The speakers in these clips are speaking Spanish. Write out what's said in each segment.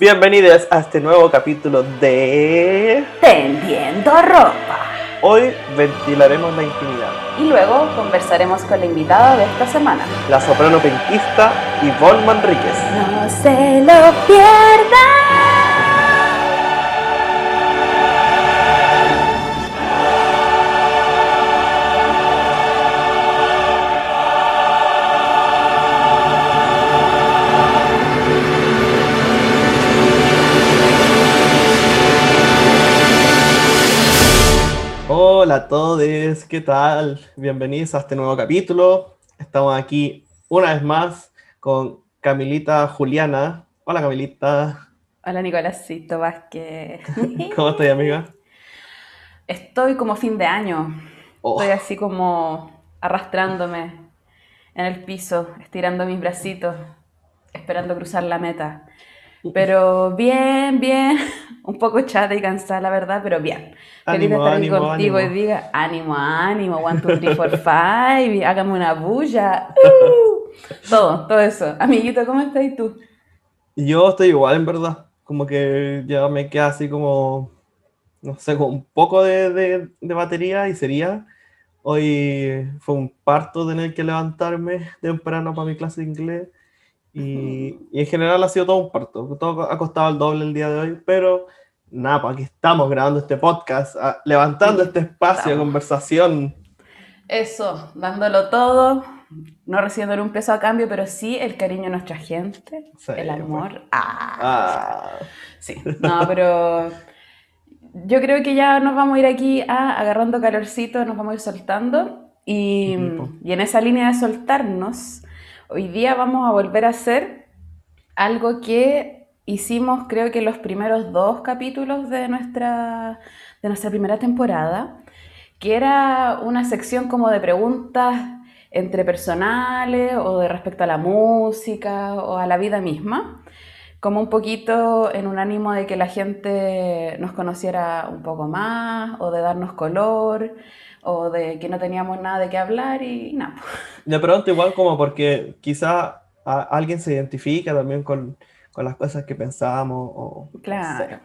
Bienvenidos a este nuevo capítulo de Tendiendo ropa. Hoy ventilaremos la intimidad. Y luego conversaremos con la invitada de esta semana. La soprano penquista Yvonne Manríquez. No se lo pierdan. Hola a todos, ¿qué tal? Bienvenidos a este nuevo capítulo. Estamos aquí una vez más con Camilita Juliana. Hola Camilita. Hola Nicolásito Vázquez. ¿Cómo estás, amiga? Estoy como fin de año. Oh, Estoy así como arrastrándome en el piso, estirando mis bracitos, esperando cruzar la meta. Pero bien, bien, un poco chata y cansada, la verdad, pero bien. Feliz de estar aquí contigo ánimo. y diga, ánimo, ánimo, one, two, three, four, five, hágame una bulla. Uh, todo, todo eso. Amiguito, ¿cómo estás y tú? yo estoy igual, en verdad. Como que ya me queda así como, no sé, con un poco de, de- de batería y sería. Hoy fue un parto tener que levantarme temprano para mi clase de inglés. Y, y en general ha sido todo un parto. Todo ha costado el doble el día de hoy, pero nada, pues aquí estamos grabando este podcast, ah, levantando Sí, este espacio de conversación. Eso, dándolo todo, no recibiendo un peso a cambio, pero sí el cariño de nuestra gente, Sí, el pues. amor. Ah, Ah, Sí, no, pero yo creo que ya nos vamos a ir aquí a, agarrando calorcito, nos vamos a ir soltando. Y, po. y en esa línea de soltarnos, hoy día vamos a volver a hacer algo que hicimos creo que los primeros dos capítulos de nuestra, de nuestra primera temporada, que era una sección como de preguntas entre personales o de respecto a la música o a la vida misma como un poquito en un ánimo de que la gente nos conociera un poco más, o de darnos color, o de que no teníamos nada de qué hablar y, nada. de pronto igual como porque quizá a- alguien se identifica también con, con las cosas que pensamos o no sé. Claro,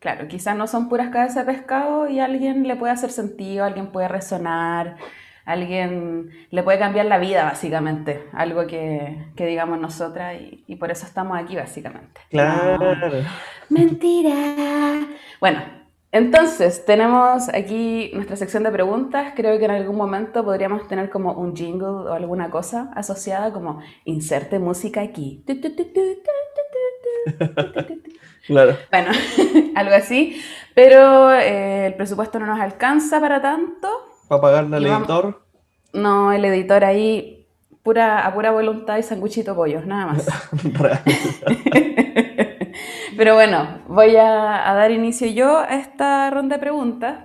claro, quizás no son puras cabezas de pescado y a alguien le puede hacer sentido, alguien puede resonar, alguien le puede cambiar la vida, básicamente, algo que, que digamos nosotras y, y por eso estamos aquí, básicamente. Claro. No. Mentira. Bueno, entonces, tenemos aquí nuestra sección de preguntas. Creo que en algún momento podríamos tener como un jingle o alguna cosa asociada como inserte música aquí. Claro. Bueno, algo así. Pero el presupuesto no nos alcanza para tanto. ¿Para pagarle al editor? No, el editor ahí pura, a pura voluntad y sanguchito pollos, nada más. Pero bueno, voy a, a dar inicio yo a esta ronda de preguntas.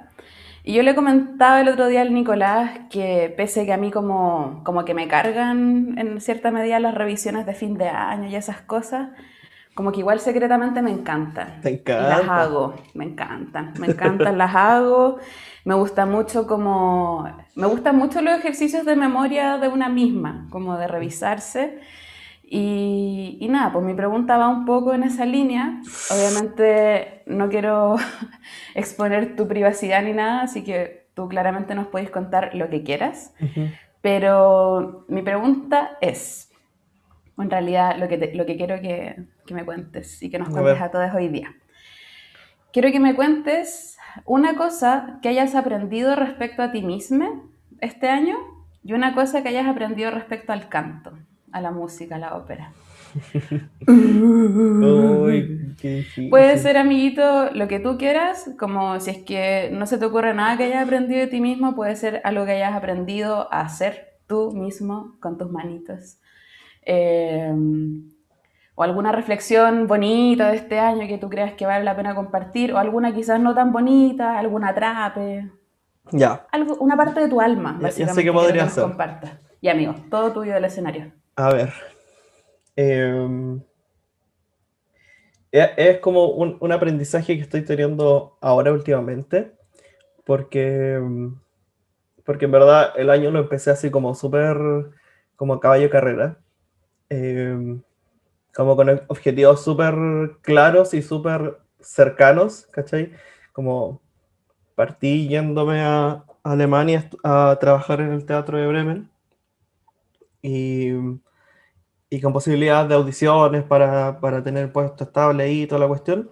Y yo le comentaba el otro día al Nicolás que pese que a mí como, como que me cargan en cierta medida las revisiones de fin de año y esas cosas, como que igual secretamente me encantan. Te Y las encanta. hago, me encantan, me encantan, las hago. Me gusta mucho como, me gustan mucho los ejercicios de memoria de una misma, como de revisarse. Y, y nada, pues mi pregunta va un poco en esa línea. Obviamente no quiero exponer tu privacidad ni nada, así que tú claramente nos puedes contar lo que quieras. Pero mi pregunta es, en realidad lo que, te- lo que quiero que, que me cuentes y que nos A cuentes ver. a todos hoy día. Quiero que me cuentes una cosa que hayas aprendido respecto a ti misma este año y una cosa que hayas aprendido respecto al canto, a la música, a la ópera. Uy, qué. Puede ser, amiguito, lo que tú quieras, como si es que no se te ocurre nada que hayas aprendido de ti mismo, puede ser algo que hayas aprendido a hacer tú mismo con tus manitos. Eh, o alguna reflexión bonita de este año que tú creas que vale la pena compartir, o alguna quizás no tan bonita, alguna atrape, Ya, algo, una parte de tu alma, Ya- ya sé básicamente, qué quiero podría que ser. compartas. Y amigo, todo tuyo del escenario. A ver. Em, es, es como un, un aprendizaje que estoy teniendo ahora últimamente, porque, em, porque en verdad el año lo empecé así como súper, como caballo carrera. Em, como con objetivos súper claros y súper cercanos, ¿cachai? Como partí yéndome a Alemania a trabajar en el teatro de Bremen y, y con posibilidades de audiciones para, para tener puesto estable y toda la cuestión.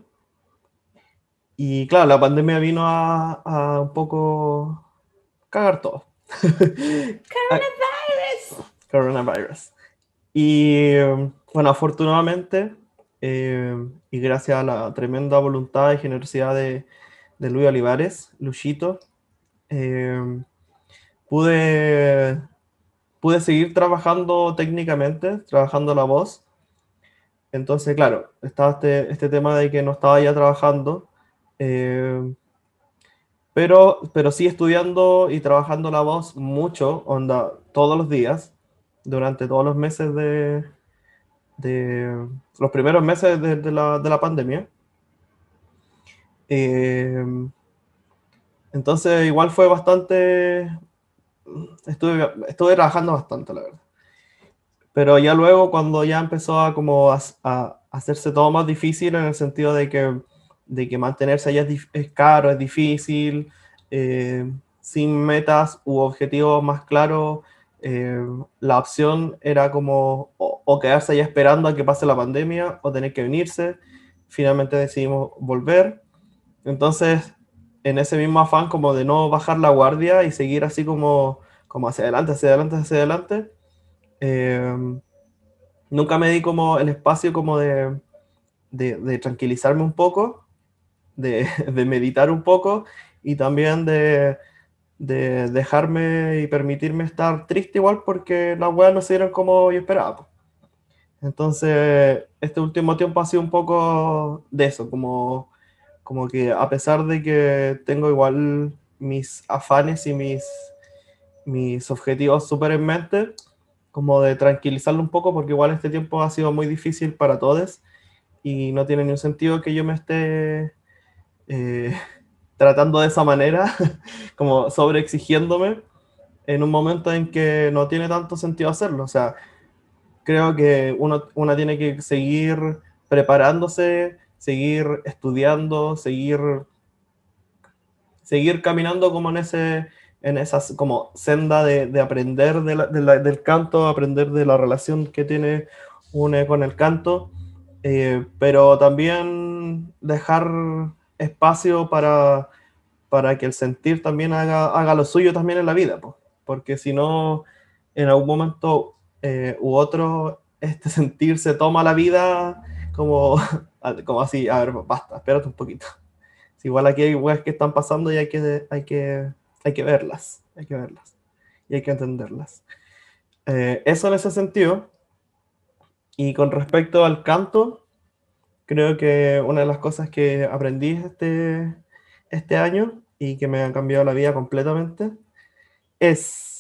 Y claro, la pandemia vino a, a un poco cagar todo. Coronavirus. Coronavirus. Y bueno, afortunadamente, eh, y gracias a la tremenda voluntad y generosidad de, de Luis Olivares, Luchito, eh, pude, pude seguir trabajando técnicamente, trabajando la voz. Entonces, claro, estaba este, este tema de que no estaba ya trabajando, eh, pero, pero sí estudiando y trabajando la voz mucho, onda, todos los días, durante todos los meses de, de los primeros meses de, la, de la, pandemia. Eh, entonces, igual fue bastante. Estuve, estuve trabajando bastante, la verdad. Pero ya luego, cuando ya empezó a, como a, hacerse todo más difícil, en el sentido de que, de que mantenerse allá es, es caro, es difícil, eh, sin metas u objetivos más claros, eh, la opción era como o, o, quedarse allá esperando a que pase la pandemia o tener que venirse. Finalmente decidimos volver. Entonces, en ese mismo afán como de no bajar la guardia y seguir así como, como hacia adelante, hacia adelante, hacia adelante, eh, nunca me di como el espacio como de, de, de tranquilizarme un poco, de, de, meditar un poco y también de, de dejarme y permitirme estar triste igual porque las weas no se dieron como yo esperaba. Entonces, este último tiempo ha sido un poco de eso, como como que a pesar de que tengo igual mis afanes y mis, mis objetivos súper en mente, como de tranquilizarlo un poco, porque igual este tiempo ha sido muy difícil para todos y no tiene ni un sentido que yo me esté eh, tratando de esa manera, como sobre exigiéndome en un momento en que no tiene tanto sentido hacerlo. O sea, creo que uno, uno tiene que seguir preparándose seguir estudiando, seguir, seguir caminando como en, ese, en esas como senda de, de aprender de del canto, aprender de la relación que tiene uno con el canto, eh, pero también dejar espacio para, para que el sentir también haga, haga lo suyo también en la vida, pues. porque si no, en algún momento eh, u otro, este sentir se toma la vida como como así, a ver, basta, espérate un poquito. igual aquí hay weas que están pasando y hay que, hay que, hay que verlas, hay que verlas y hay que entenderlas. Eh, eso en ese sentido. Y con respecto al canto, creo que una de las cosas que aprendí este, este año y que me han cambiado la vida completamente es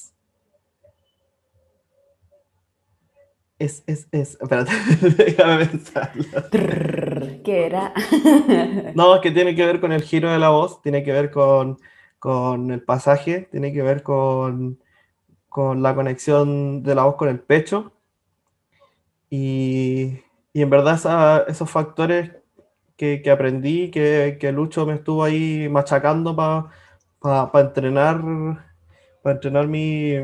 Es, es, es. Espérate, déjame pensarlo. ¿Qué era? no, es que tiene que ver con el giro de la voz, tiene que ver con, con el pasaje, tiene que ver con, con, la conexión de la voz con el pecho. Y, y en verdad esa, esos factores que, que aprendí, que, que, Lucho me estuvo ahí machacando para pa, pa entrenar, para entrenar mi,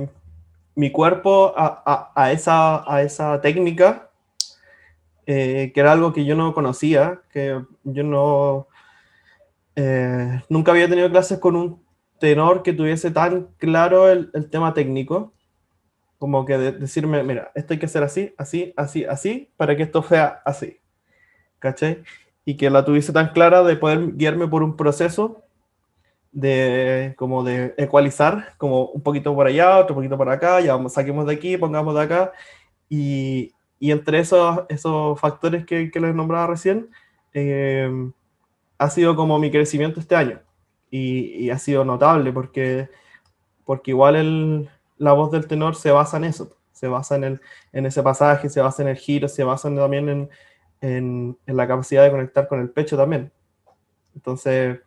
mi cuerpo a, a, a, esa, a esa técnica, eh, que era algo que yo no conocía, que yo no... Eh, nunca había tenido clases con un tenor que tuviese tan claro el, el tema técnico, como que de, decirme, mira, esto hay que hacer así, así, así, así, para que esto sea así, ¿cachai? Y que la tuviese tan clara de poder guiarme por un proceso de como de ecualizar, como un poquito por allá, otro poquito por acá, ya saquemos de aquí, pongamos de acá, y, y entre esos, esos factores que, que les nombraba recién, eh, ha sido como mi crecimiento este año, y, y ha sido notable, porque, porque igual el, la voz del tenor se basa en eso, se basa en, el, en ese pasaje, se basa en el giro, se basa también en, en, en la capacidad de conectar con el pecho también. Entonces,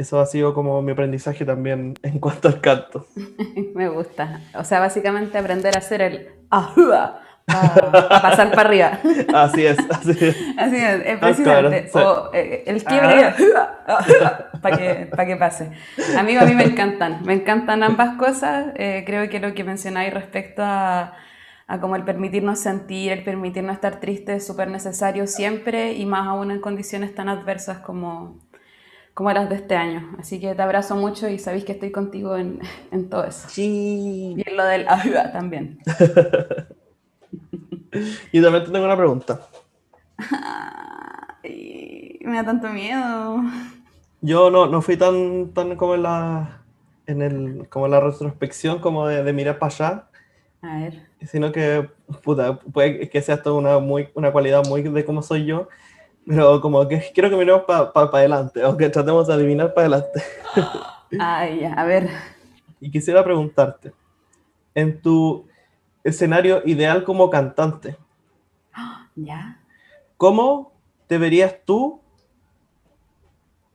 eso ha sido como mi aprendizaje también en cuanto al canto. Me gusta. O sea, básicamente aprender a hacer el ajua a pasar para arriba. Así es, así es. Así es, es precisamente. O eh, el quiebre para que, pa que pase. Amigo, a mí me encantan, me encantan ambas cosas. Eh, creo que lo que mencionáis respecto a, a como el permitirnos sentir, el permitirnos estar tristes es súper necesario siempre y más aún en condiciones tan adversas como, como las de este año. Así que te abrazo mucho y sabéis que estoy contigo en, en todo eso. Sí. Y en lo del ayuda también. y también te tengo una pregunta. Ay, me da tanto miedo. Yo no, no fui tan, tan como en la, en el, como en la retrospección, como de, de mirar para allá. A ver. Sino que, puta, puede que sea esto una, muy, una cualidad muy de cómo soy yo, pero como que quiero que miremos para pa, pa adelante, aunque tratemos de adivinar para adelante. Ay, a ver. Y quisiera preguntarte, en tu escenario ideal como cantante, ¿Ya? ¿cómo te verías tú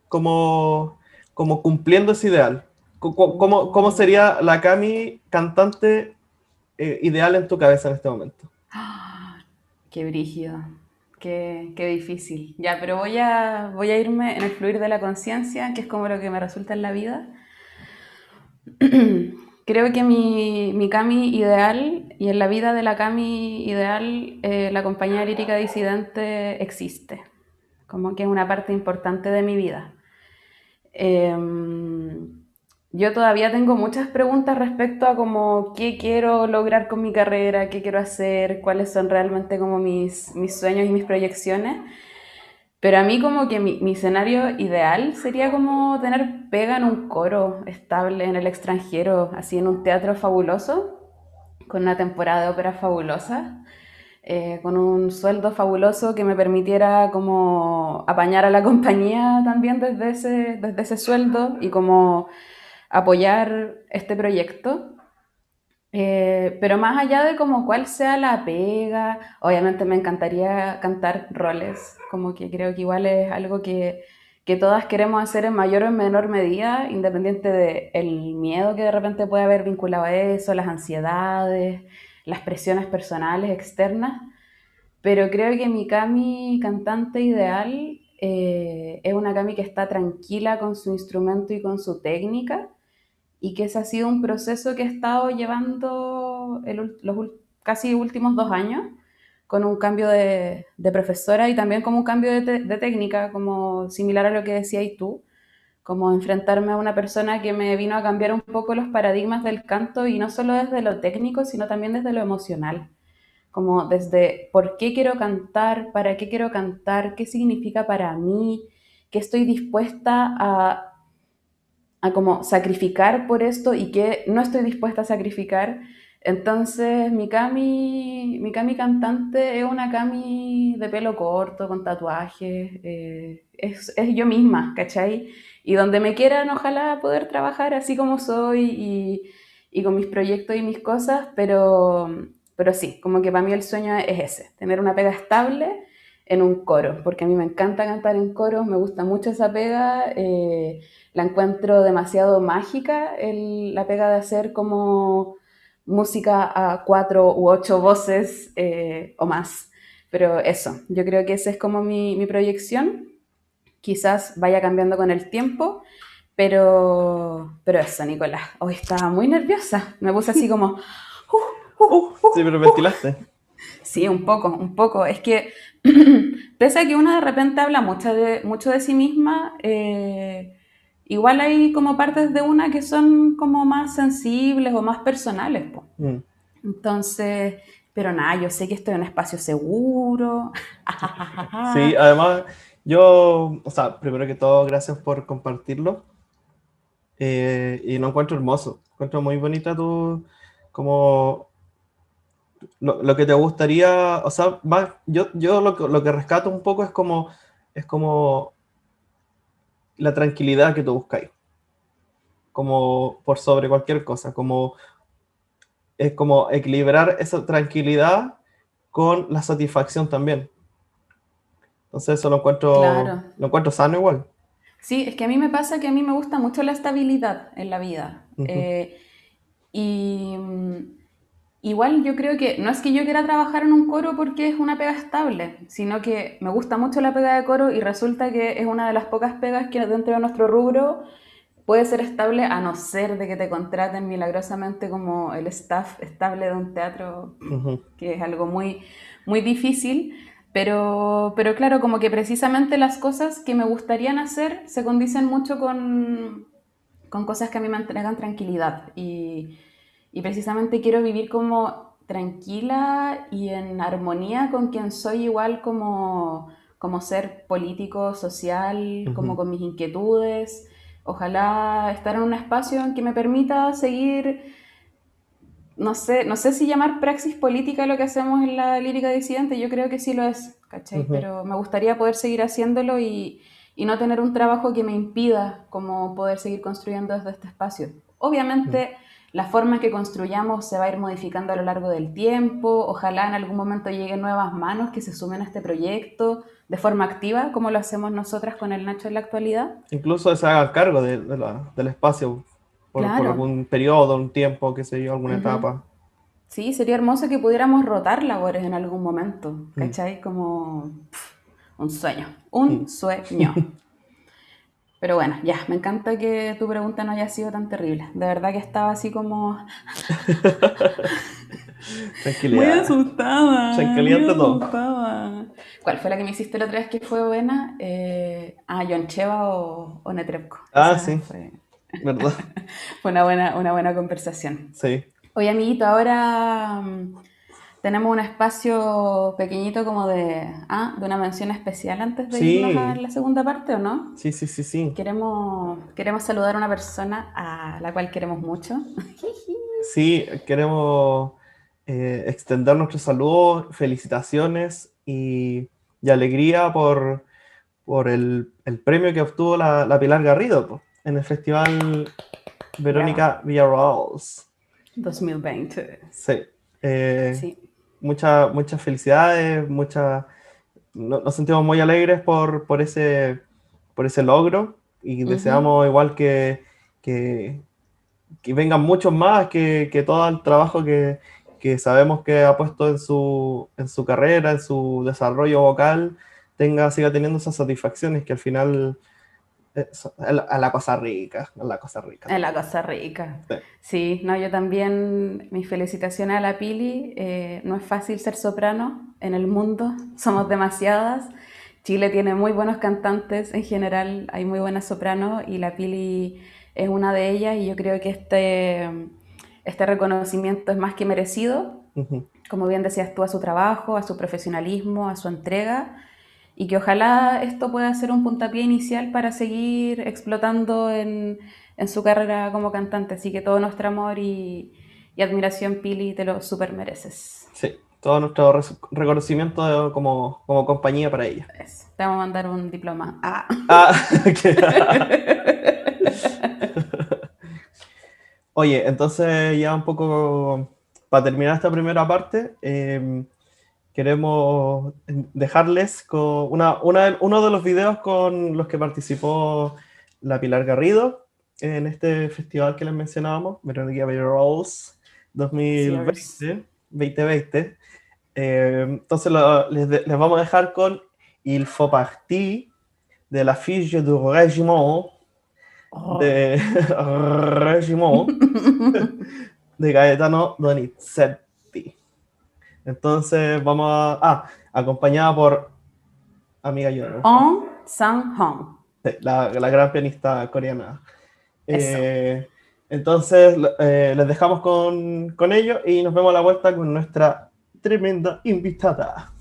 como, como cumpliendo ese ideal? ¿Cómo, cómo, cómo sería la Cami cantante eh, ideal en tu cabeza en este momento? Qué brígido, qué, qué, difícil. Ya, pero voy a, voy a irme en el fluir de la conciencia, que es como lo que me resulta en la vida. Creo que mi, mi Cami ideal y en la vida de la Cami ideal, eh, la compañía lírica disidente existe, como que es una parte importante de mi vida. Eh, yo todavía tengo muchas preguntas respecto a como qué quiero lograr con mi carrera, qué quiero hacer, cuáles son realmente como mis, mis sueños y mis proyecciones. Pero a mí como que mi, mi, escenario ideal sería como tener pega en un coro estable en el extranjero, así en un teatro fabuloso, con una temporada de ópera fabulosa, eh, con un sueldo fabuloso que me permitiera como apañar a la compañía también desde ese, desde ese sueldo y como apoyar este proyecto. Eh, pero más allá de como cuál sea la pega, obviamente me encantaría cantar roles, como que creo que igual es algo que, que todas queremos hacer en mayor o en menor medida, independiente del el miedo que de repente puede haber vinculado a eso, las ansiedades, las presiones personales externas. Pero creo que mi Cami cantante ideal eh, es una Cami que está tranquila con su instrumento y con su técnica y que ese ha sido un proceso que he estado llevando el, los casi últimos dos años con un cambio de, de profesora y también como un cambio de, te, de, técnica, como similar a lo que decías tú, como enfrentarme a una persona que me vino a cambiar un poco los paradigmas del canto y no solo desde lo técnico, sino también desde lo emocional, como desde por qué quiero cantar, para qué quiero cantar, qué significa para mí, qué estoy dispuesta a a como sacrificar por esto y que no estoy dispuesta a sacrificar. Entonces, mi Cami, mi Cami cantante es una Cami de pelo corto, con tatuajes, eh, es, es, yo misma, ¿cachai? Y donde me quieran, ojalá poder trabajar así como soy y, y con mis proyectos y mis cosas, pero, pero sí, como que para mí el sueño es ese, tener una pega estable en un coro, porque a mí me encanta cantar en coros, me gusta mucho esa pega. Eh, la encuentro demasiado mágica, el, la pega de hacer como música a cuatro u ocho voces eh, o más. Pero eso, yo creo que esa es como mi, mi, proyección. Quizás vaya cambiando con el tiempo, pero, pero eso, Nicolás. Hoy estaba muy nerviosa. Me puse así como... Uh, uh, uh, sí, pero ventilaste. Sí, un poco, un poco. Es que, pese a que una de repente habla mucho de, mucho de sí misma, eh, igual hay como partes de una que son como más sensibles o más personales. Mm. Entonces, pero nada, yo sé que estoy en un espacio seguro. sí, además, yo, o sea, primero que todo, gracias por compartirlo. Eh, y lo encuentro hermoso, encuentro muy bonita tu, como lo, lo, que te gustaría, o sea, va, yo, yo lo, lo, que rescato un poco es como, es como la tranquilidad que tú buscáis, como por sobre cualquier cosa, como es como equilibrar esa tranquilidad con la satisfacción también. Entonces eso lo encuentro, claro. lo encuentro sano igual. Sí, es que a mí me pasa que a mí me gusta mucho la estabilidad en la vida. Uh -huh. eh, y igual yo creo que no es que yo quiera trabajar en un coro porque es una pega estable, sino que me gusta mucho la pega de coro y resulta que es una de las pocas pegas que dentro de nuestro rubro puede ser estable a no ser de que te contraten milagrosamente como el staff estable de un teatro, que es algo muy, muy difícil. Pero, pero claro, como que precisamente las cosas que me gustarían hacer se condicen mucho con, con cosas que a mí me entregan tranquilidad. Y, y precisamente quiero vivir como tranquila y en armonía con quien soy igual como, como ser político, social, como con mis inquietudes. Ojalá estar en un espacio en que me permita seguir, no sé, no sé si llamar praxis política lo que hacemos en la lírica disidente, yo creo que sí lo es, ¿cachai? Pero me gustaría poder seguir haciéndolo y, y, no tener un trabajo que me impida como poder seguir construyendo desde este espacio. Obviamente la forma en que construyamos se va a ir modificando a lo largo del tiempo, ojalá en algún momento lleguen nuevas manos que se sumen a este proyecto de forma activa, como lo hacemos nosotras con el Nacho en la actualidad. Incluso se haga cargo de, del espacio por, algún periodo, un tiempo, qué sé yo, alguna etapa. Sí, sería hermoso que pudiéramos rotar labores en algún momento, mm. ¿cachai? Como un sueño, un mm. sueño. Pero bueno, ya, me encanta que tu pregunta no haya sido tan terrible. De verdad que estaba así como... Tranquilidad. Muy asustada. Calienta todo. ¿Cuál fue la que me hiciste la otra vez que fue buena? Eh, ah, John Cheva o, o Netrebko. Ah, sí. Fue... ¿Verdad? fue una buena, una buena conversación. Sí. Oye, amiguito, ahora tenemos un espacio pequeñito como de, ah, de una mención especial antes de irnos a la segunda parte, ¿o no? Sí, sí, sí, sí. Queremos, queremos saludar a una persona a la cual queremos mucho. sí, queremos eh, extender nuestros saludos, felicitaciones y, alegría por, por el, premio que obtuvo la, Pilar Garrido en el Festival Verónica Villarreal. 2020. Sí. Eh, sí muchas muchas felicidades, muchas, nos sentimos muy alegres por, por, ese, por ese logro y deseamos igual que, que, vengan muchos más, que, que todo el trabajo que, que, sabemos que ha puesto en su, en su carrera, en su desarrollo vocal, tenga, siga teniendo esas satisfacciones que al final a la cosa rica, a la cosa rica. A la cosa rica. Sí. no, yo también, mis felicitaciones a la Pili. Eh, no es fácil ser soprano en el mundo, somos demasiadas. Chile tiene muy buenos cantantes en general, hay muy buenas sopranos y la Pili es una de ellas y yo creo que este, este reconocimiento es más que merecido. Como bien decías tú, a su trabajo, a su profesionalismo, a su entrega y que ojalá esto pueda ser un puntapié inicial para seguir explotando en, en su carrera como cantante. Así que todo nuestro amor y, y admiración, Pili, te lo super mereces. Sí, todo nuestro reconocimiento como, como, compañía para ella. Te vamos a mandar un diploma. Ah. ah Oye, entonces ya un poco para terminar esta primera parte, eh, queremos dejarles con una, uno de los videos con los que participó la Pilar Garrido en este festival que les mencionábamos, Veronica Rose 2020. 2020. Eh, entonces les, vamos a dejar con Il faut partir de la fiche du régiment oh. de Régiment de Gaetano Donizetti. Entonces vamos a... Ah, acompañada por amiga Yoro. On Sang Hong. la, la, gran pianista coreana. Eh, entonces eh, les dejamos con, con ellos y nos vemos a la vuelta con nuestra tremenda invitada.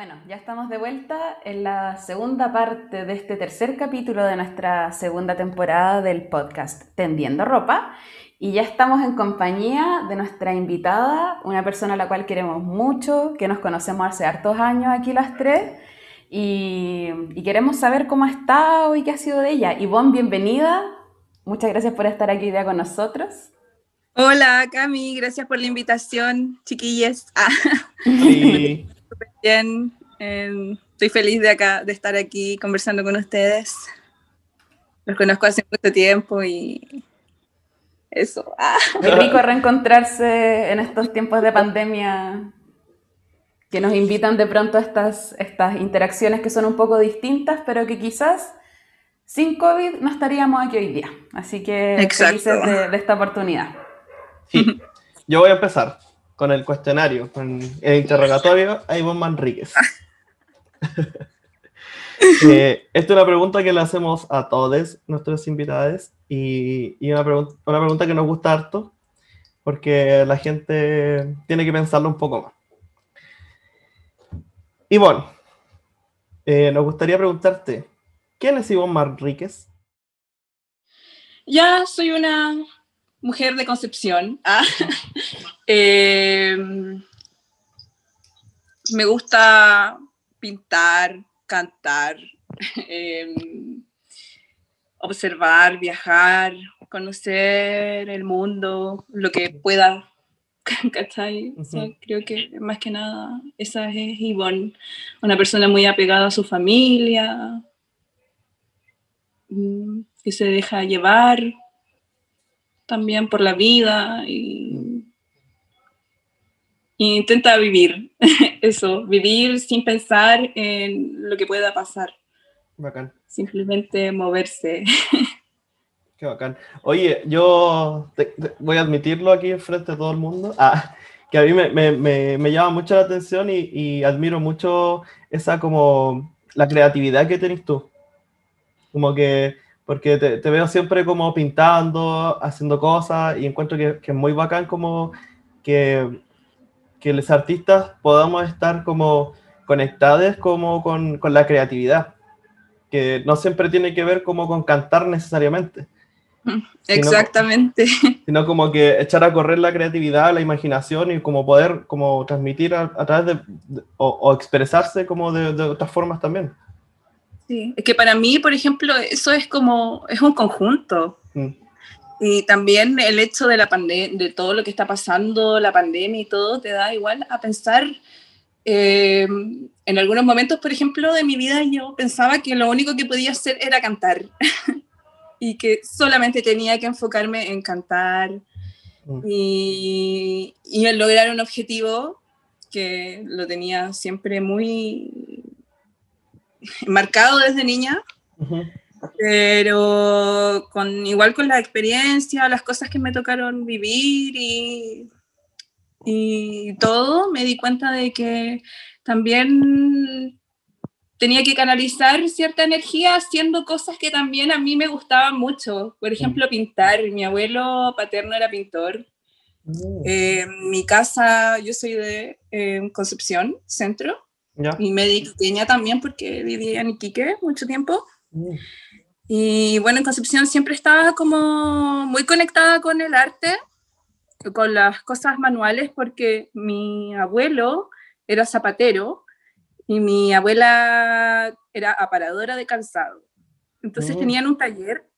Bueno, ya estamos de vuelta en la segunda parte de este tercer capítulo de nuestra segunda temporada del podcast Tendiendo Ropa. Y ya estamos en compañía de nuestra invitada, una persona a la cual queremos mucho, que nos conocemos hace hartos años aquí las tres. Y, queremos saber cómo ha estado y qué ha sido de ella. Ivonne, bienvenida. Muchas gracias por estar aquí hoy día con nosotros. Hola, Cami, gracias por la invitación, chiquillas. Ah. Sí. Bien. Em, estoy feliz de, acá, de estar aquí conversando con ustedes. Los conozco hace mucho tiempo y eso. Ah. Es rico reencontrarse en estos tiempos de pandemia que nos invitan de pronto a estas, estas interacciones que son un poco distintas, pero que quizás sin COVID no estaríamos aquí hoy día. Así que felices de, de, esta oportunidad. Sí, yo voy a empezar con el cuestionario, con el interrogatorio a Ivonne Manríquez. eh, esta es una pregunta que le hacemos a todos nuestros invitados y, y una, una pregunta que nos gusta harto porque la gente tiene que pensarlo un poco más. Ivonne, eh, nos gustaría preguntarte, ¿quién es Ivonne Manríquez? Ya soy una mujer de Concepción. Ah. Eh, me gusta pintar, cantar, em, observar, viajar, conocer el mundo, lo que pueda. ¿Cachai? creo que más que nada esa es Ivonne, una persona muy apegada a su familia, mm, que se deja llevar también por la vida y, intenta vivir eso, vivir sin pensar en lo que pueda pasar. Bacán. Simplemente moverse. Qué bacán. Oye, yo voy a admitirlo aquí frente a todo el mundo, ah, que a mí me, me, me, llama mucho la atención y, y, admiro mucho esa como la creatividad que tenés tú. Como que porque te, te, veo siempre como pintando, haciendo cosas y encuentro que, que es muy bacán como que, que, los artistas podamos estar como conectados como con, con, la creatividad, que no siempre tiene que ver como con cantar necesariamente. Exactamente. Sino, sino como que echar a correr la creatividad, la imaginación y como poder como transmitir a, a través de, o, o, expresarse como de, de otras formas también. Sí, es que para mí, por ejemplo, eso es como, es un conjunto. Mm. Y también el hecho de la pandemia, de todo lo que está pasando, la pandemia y todo, te da igual a pensar. Eh, en algunos momentos, por ejemplo, de mi vida, yo pensaba que lo único que podía hacer era cantar. y que solamente tenía que enfocarme en cantar mm. y, y en lograr un objetivo que lo tenía siempre muy marcado desde niña, pero con, igual con la experiencia, las cosas que me tocaron vivir y, y todo, me di cuenta de que también tenía que canalizar cierta energía haciendo cosas que también a mí me gustaban mucho. Por ejemplo, pintar. Mi abuelo paterno era pintor. Mm. Eh, mi casa, yo soy de eh, Concepción, centro. Y me dediqué también porque vivía en Iquique mucho tiempo. Mm. Y bueno, en Concepción siempre estaba como muy conectada con el arte, con las cosas manuales, porque mi abuelo era zapatero y mi abuela era aparadora de calzado. Entonces mm. tenían un taller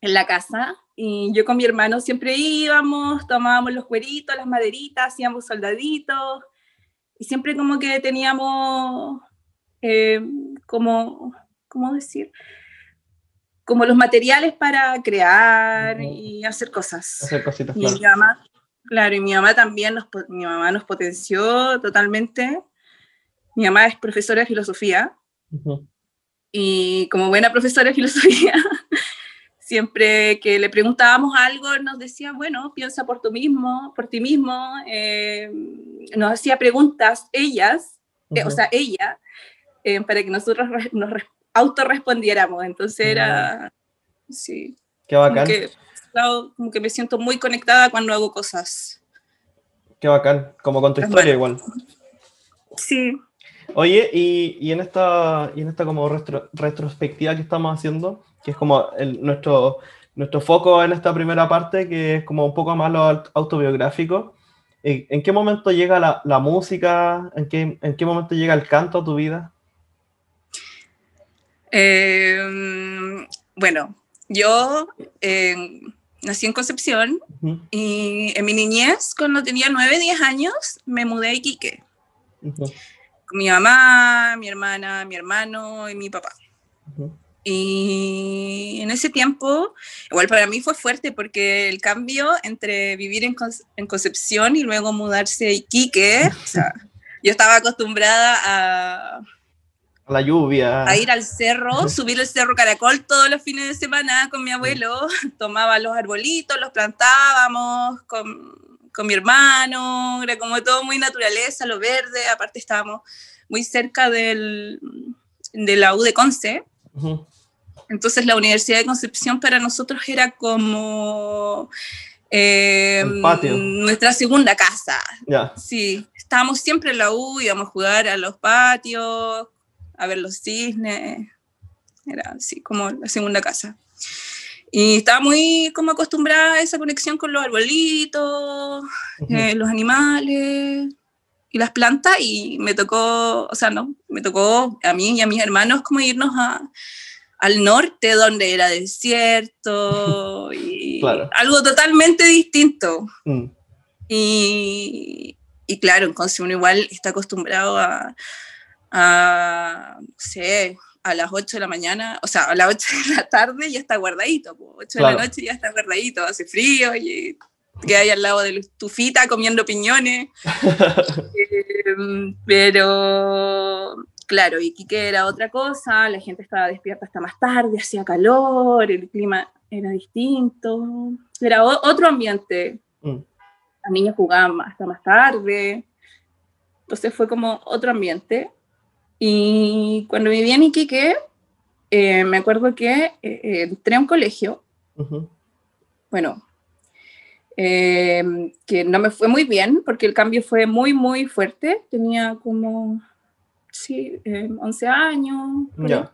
en la casa y yo con mi hermano siempre íbamos, tomábamos los cueritos, las maderitas, hacíamos soldaditos y siempre como que teníamos eh, como, ¿cómo decir? Como los materiales para crear y hacer cosas. Hacer cositas, y claro. Mi mamá, claro, y mi mamá también, nos, mi mamá nos potenció totalmente. Mi mamá es profesora de filosofía. Y como buena profesora de filosofía, siempre que le preguntábamos algo nos decía, bueno, piensa por tú mismo, por ti mismo, eh, nos hacía preguntas ellas, eh, o sea, ella, eh, para que nosotros nos autorrespondiéramos, entonces era, sí. Qué bacán. Como que, me siento muy conectada cuando hago cosas. Qué bacán, como con tu historia igual. Sí. Oye, y, y en esta, y en esta como retro- retrospectiva que estamos haciendo, que es como el- nuestro, nuestro foco en esta primera parte, que es como un poco más lo aut- autobiográfico, ¿en, qué momento llega la, la música? ¿En qué, ¿En qué momento llega el canto a tu vida? Eh, bueno, yo eh, nací en Concepción Ujú, y en mi niñez, cuando tenía 9, 10 años, me mudé a Iquique. ujú, Con mi mamá, mi hermana, mi hermano y mi papá. ujú. Y en ese tiempo, igual para mí fue fuerte porque el cambio entre vivir en, Conce- en Concepción y luego mudarse a Iquique, o sea, yo estaba acostumbrada a, A La lluvia. a ir al cerro, subir el cerro Caracol todos los fines de semana con mi abuelo, tomaba los arbolitos, los plantábamos con, con mi hermano, era como todo muy naturaleza, lo verde, aparte estábamos muy cerca del, de la U de Conce, Ujú, entonces la Universidad de Concepción para nosotros era como eh, nuestra segunda casa. Ya. Sí, estábamos siempre en la U, íbamos a jugar a los patios, a ver los cisnes. Era así como la segunda casa. Y estaba muy como acostumbrada a esa conexión con los arbolitos, Ujú. eh, los animales y las plantas y me tocó, o sea, no, me tocó a mí y a mis hermanos como irnos a, al norte donde era desierto y Claro. algo totalmente distinto. Mm, Y, y claro, entonces uno igual está acostumbrado a, a, no sé, a las 8 de la mañana, o sea, a las 8 de la tarde ya está guardadito, po, 8 de Claro. la noche ya está guardadito, hace frío y queda ahí al lado de la estufita comiendo piñones. Eh, pero claro, Iquique era otra cosa, la gente estaba despierta hasta más tarde, hacía calor, el clima era distinto, era otro ambiente. mm. Las niñas jugaban hasta más tarde, entonces fue como otro ambiente. Y cuando vivía en Iquique, eh, me acuerdo que eh, eh, entré a un colegio bueno, eh, que no me fue muy bien porque el cambio fue muy, muy fuerte. Tenía como, sí, eh, 11 años Ya.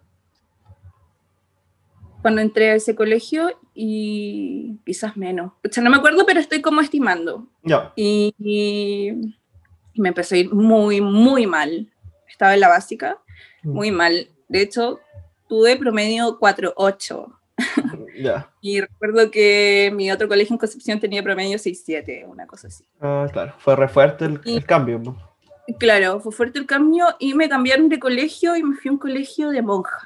cuando entré a ese colegio y quizás menos. O sea, no me acuerdo, pero estoy como estimando. Ya. Y, y- y me empezó a ir muy, muy mal. Estaba en la básica, Mm, muy mal. De hecho, tuve promedio 4.8. Ya. Y recuerdo que mi otro colegio en Concepción tenía promedio 6-7, una cosa así. Ah, claro. Fue re fuerte el, Y- el cambio. po. Claro, fue fuerte el cambio y me cambiaron de colegio y me fui a un colegio de monja,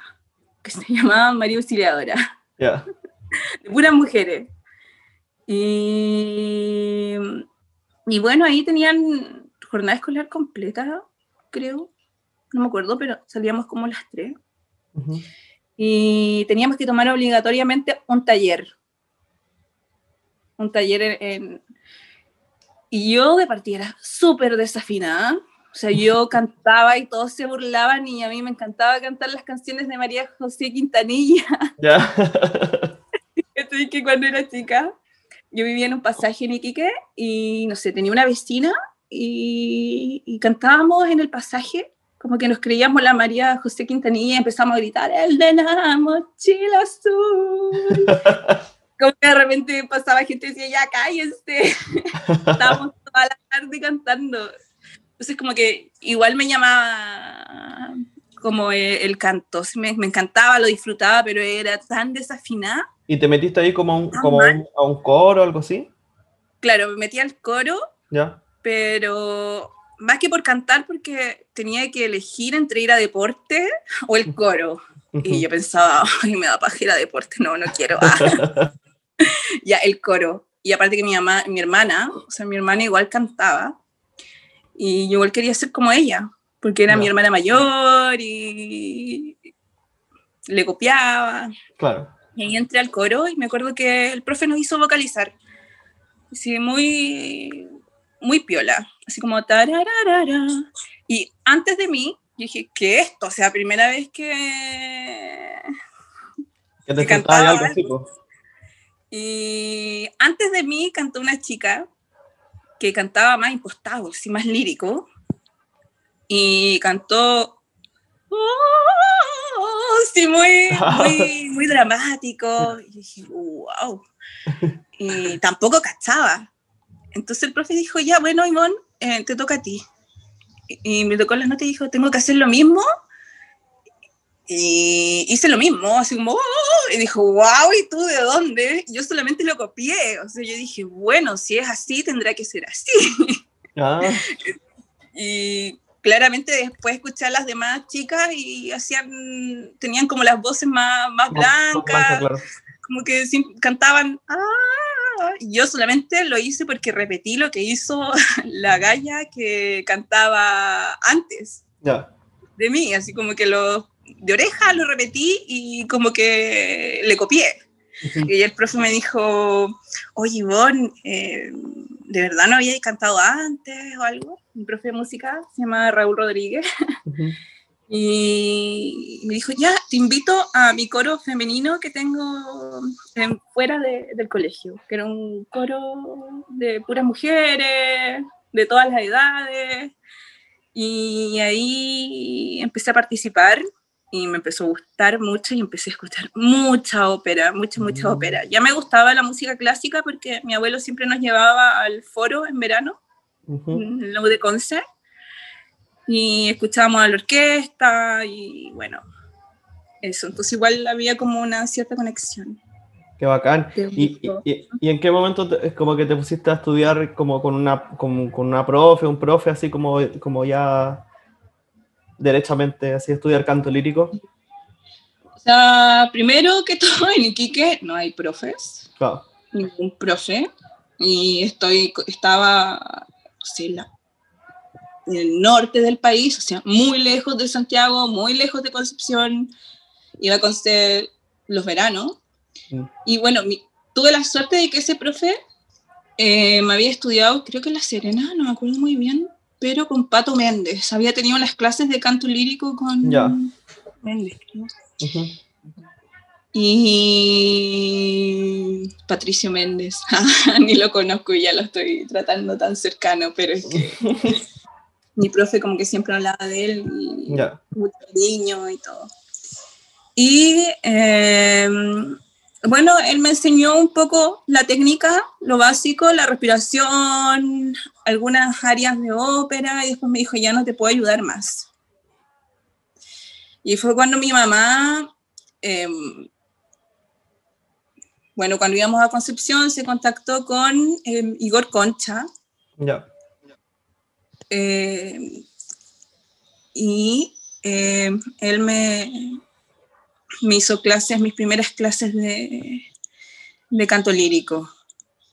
que se llamaba María Auxiliadora, de puras mujeres. Y, y bueno, ahí tenían jornada escolar completa, creo. No me acuerdo, pero salíamos como las 3. Ujú. y teníamos que tomar obligatoriamente un taller. Un taller en... en- y yo de partida era súper desafinada. O sea, yo cantaba y todos se burlaban y a mí me encantaba cantar las canciones de María José Quintanilla. Ya. Entonces que cuando era chica, yo vivía en un pasaje en Iquique y no sé, tenía una vecina y, y cantábamos en el pasaje, como que nos creíamos la María José Quintanilla y empezamos a gritar, el de la mochila azul. Como que de repente pasaba gente y decía, ya cállense. Estábamos toda la tarde cantando. Entonces como que igual me llamaba como el, el canto, me, me encantaba, lo disfrutaba, pero era tan desafinada ¿Y te metiste ahí como, a un, como a un, a un coro o algo así? claro, me metí al coro, Ya. pero más que por cantar, porque tenía que elegir entre ir a deporte o el coro. Y yo pensaba, ay, me da pajera deporte, no, no quiero. Ah. ya, el coro. Y aparte que mi mamá, mi hermana, o sea, mi hermana igual cantaba. Y yo igual quería ser como ella, porque era mi hermana mayor y le copiaba. Claro. Y ahí entré al coro y me acuerdo que el profe nos hizo vocalizar. Así, muy, muy piola. Así como tarararara. Y antes de mí, yo dije, ¿qué es esto? O sea, primera vez que... Que te cantaba algo po. Y antes de mí cantó una chica que cantaba más impostado, así más lírico. y cantó oh, sí, muy, muy, muy dramático. Y dije, wow. Y tampoco cachaba. Entonces el profe dijo, ya, bueno, Ivonne, eh, te toca a ti. Y, y me tocó las notas y dijo, tengo que hacer lo mismo. Y hice lo mismo, así como, "Oh", y dijo, wow, ¿y tú de dónde? Yo solamente lo copié. O sea, yo dije, bueno, si es así, tendrá que ser así. Ah, Y claramente después escuché a las demás chicas y hacían, tenían como las voces más, más blancas, claro. como que cantaban, "Ah", y yo solamente lo hice porque repetí lo que hizo la galla que cantaba antes Ya. de mí, así como que lo de oreja lo repetí y como que le copié. Y el profe me dijo, oye Ivonne, eh, ¿de verdad no habíais cantado antes o algo? Mi profe de música se llama Raúl Rodríguez. Y me dijo, ya, te invito a mi coro femenino que tengo en- fuera de- del colegio, que era un coro de puras mujeres, de todas las edades. Y ahí empecé a participar y me empezó a gustar mucho y empecé a escuchar mucha ópera, mucha, mucha Mm. ópera. Ya me gustaba la música clásica porque mi abuelo siempre nos llevaba al foro en verano Ujú. en la U de Conce y escuchábamos a la orquesta y bueno, eso. Entonces igual había como una cierta conexión. Qué bacán. Qué ¿Y, y, y en qué momento te- es como que te pusiste a estudiar como con una, como, con una profe, un profe, así como, como ya derechamente, así estudiar canto lírico? O sea, primero que todo en Iquique no hay profes, Claro. ningún profe, y estoy, estaba, no sé, la- en el norte del país, o sea, muy lejos de Santiago, muy lejos de Concepción, iba a Conce los veranos, Mm. y bueno, mi- tuve la suerte de que ese profe eh, me había estudiado, creo que en La Serena, no me acuerdo muy bien, pero con Pato Méndez, había tenido las clases de canto lírico con Ya. Méndez. Y Patricio Méndez, ni lo conozco y ya lo estoy tratando tan cercano, pero es que mi profe como que siempre hablaba de él y Ya. mucho cariño y todo. Y eh, bueno, él me enseñó un poco la técnica, lo básico, la respiración, algunas áreas de ópera y después me dijo, ya no te puedo ayudar más. Y fue cuando mi mamá, eh, bueno, cuando íbamos a Concepción se contactó con eh, Igor Concha, Ya. eh, y eh, él me, me hizo clases, mis primeras clases de, de canto lírico,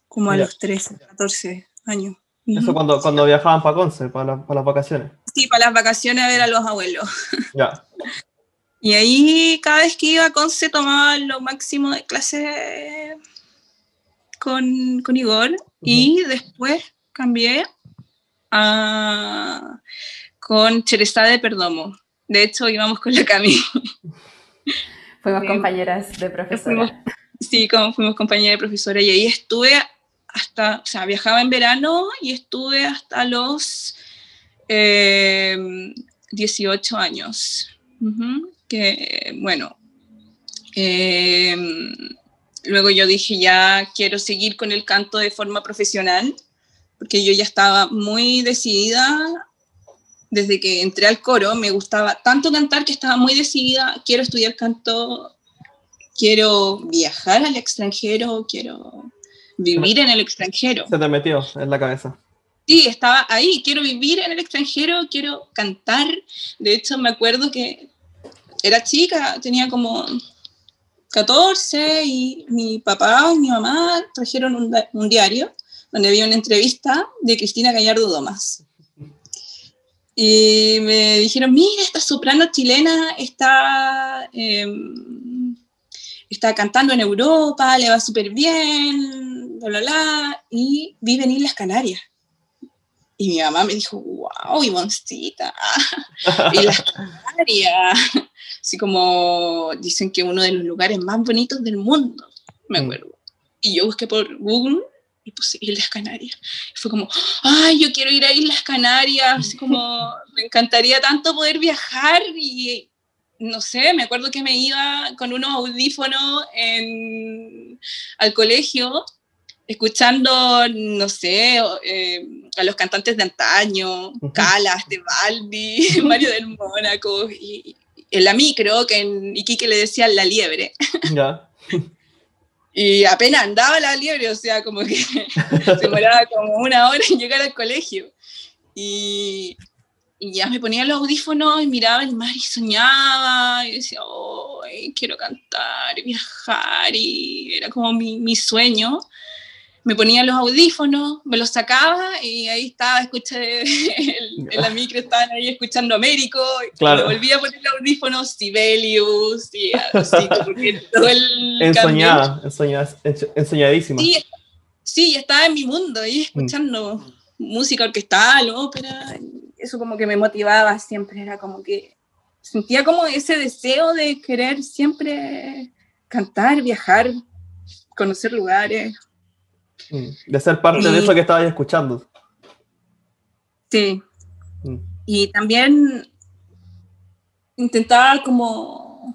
como a Ya. los 13, 14 años. Eso cuando, cuando viajaban para Conce, para, la- para las vacaciones. Sí, para las vacaciones a ver a los abuelos. Ya. Y ahí cada vez que iba a Conce tomaba lo máximo de clases con, con Igor y después cambié a, con Cherezade de Perdomo. De hecho, íbamos con la Cami. Fuimos compañeras de profesora. Sí, como fuimos compañera de profesora y ahí estuve hasta, o sea, viajaba en verano y estuve hasta los eh, 18 años. Ujú, Que, bueno, eh, luego yo dije, ya quiero seguir con el canto de forma profesional, porque yo ya estaba muy decidida. Desde que entré al coro, me gustaba tanto cantar que estaba muy decidida, quiero estudiar canto quiero viajar al extranjero, quiero vivir en el extranjero. Se te metió en la cabeza. Sí, estaba ahí, quiero vivir en el extranjero, quiero cantar. De hecho, me acuerdo que era chica, tenía como 14 y mi papá y mi mamá trajeron un, un diario donde había una entrevista de Cristina Gallardo Domas. Y me dijeron, mira, esta soprano chilena está, em, está cantando en Europa, le va súper bien, bla, bla, bla, y vive en Islas Canarias. Y mi mamá me dijo, wow, Ivoncita, Islas Canarias. Así como dicen que uno de los lugares más bonitos del mundo, me Mm. acuerdo. Y yo busqué por Google y puse Islas Canarias. fue como, ay, yo quiero ir a Islas Canarias, como, me encantaría tanto poder viajar y, no sé, me acuerdo que me iba con unos audífonos al colegio, escuchando, no sé, eh, a los cantantes de antaño, Calas, Tebaldi, Mario del Mónaco, y, en la micro, que en Iquique le decían la liebre. Ya. Y apenas andaba la liebre, o sea, como que se demoraba como una hora en llegar al colegio. Y, ya me ponía los audífonos y miraba el mar y soñaba. Y decía, oh, quiero cantar viajar. Y era como mi, mi sueño me ponía los audífonos, me los sacaba y ahí estaba, escuché, en la micro estaban ahí escuchando Américo, me volvía a poner los audífonos, Sibelius, y así, porque todo el... Ensoñada, ensoñada, ensoñadísima. Sí, sí, estaba en mi mundo ahí mm. escuchando música orquestal, ópera, eso como que me motivaba siempre, era como que sentía como ese deseo de querer siempre cantar, viajar, conocer lugares. De ser parte de eso que estabas escuchando. Sí. Mm. Y también intentaba como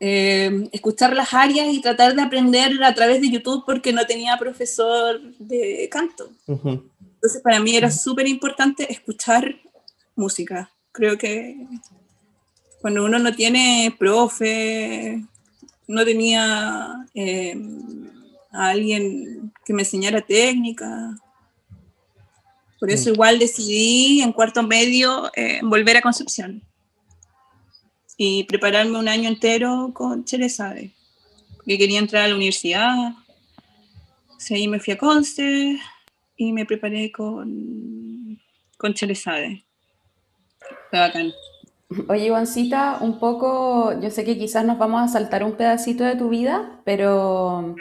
eh, escuchar las áreas y tratar de aprender a través de YouTube porque no tenía profesor de canto. Entonces para mí era súper importante escuchar música. Creo que cuando uno no tiene profe, no tenía... Eh, a alguien que me enseñara técnica. Por eso mm. igual decidí en cuarto medio eh, volver a Concepción y prepararme un año entero con Cherezade, porque quería entrar a la universidad. O ahí me fui a Conce y me preparé con, con Cherezade. Fue bacán. Oye, Ivancita, un poco, yo sé que quizás nos vamos a saltar un pedacito de tu vida, pero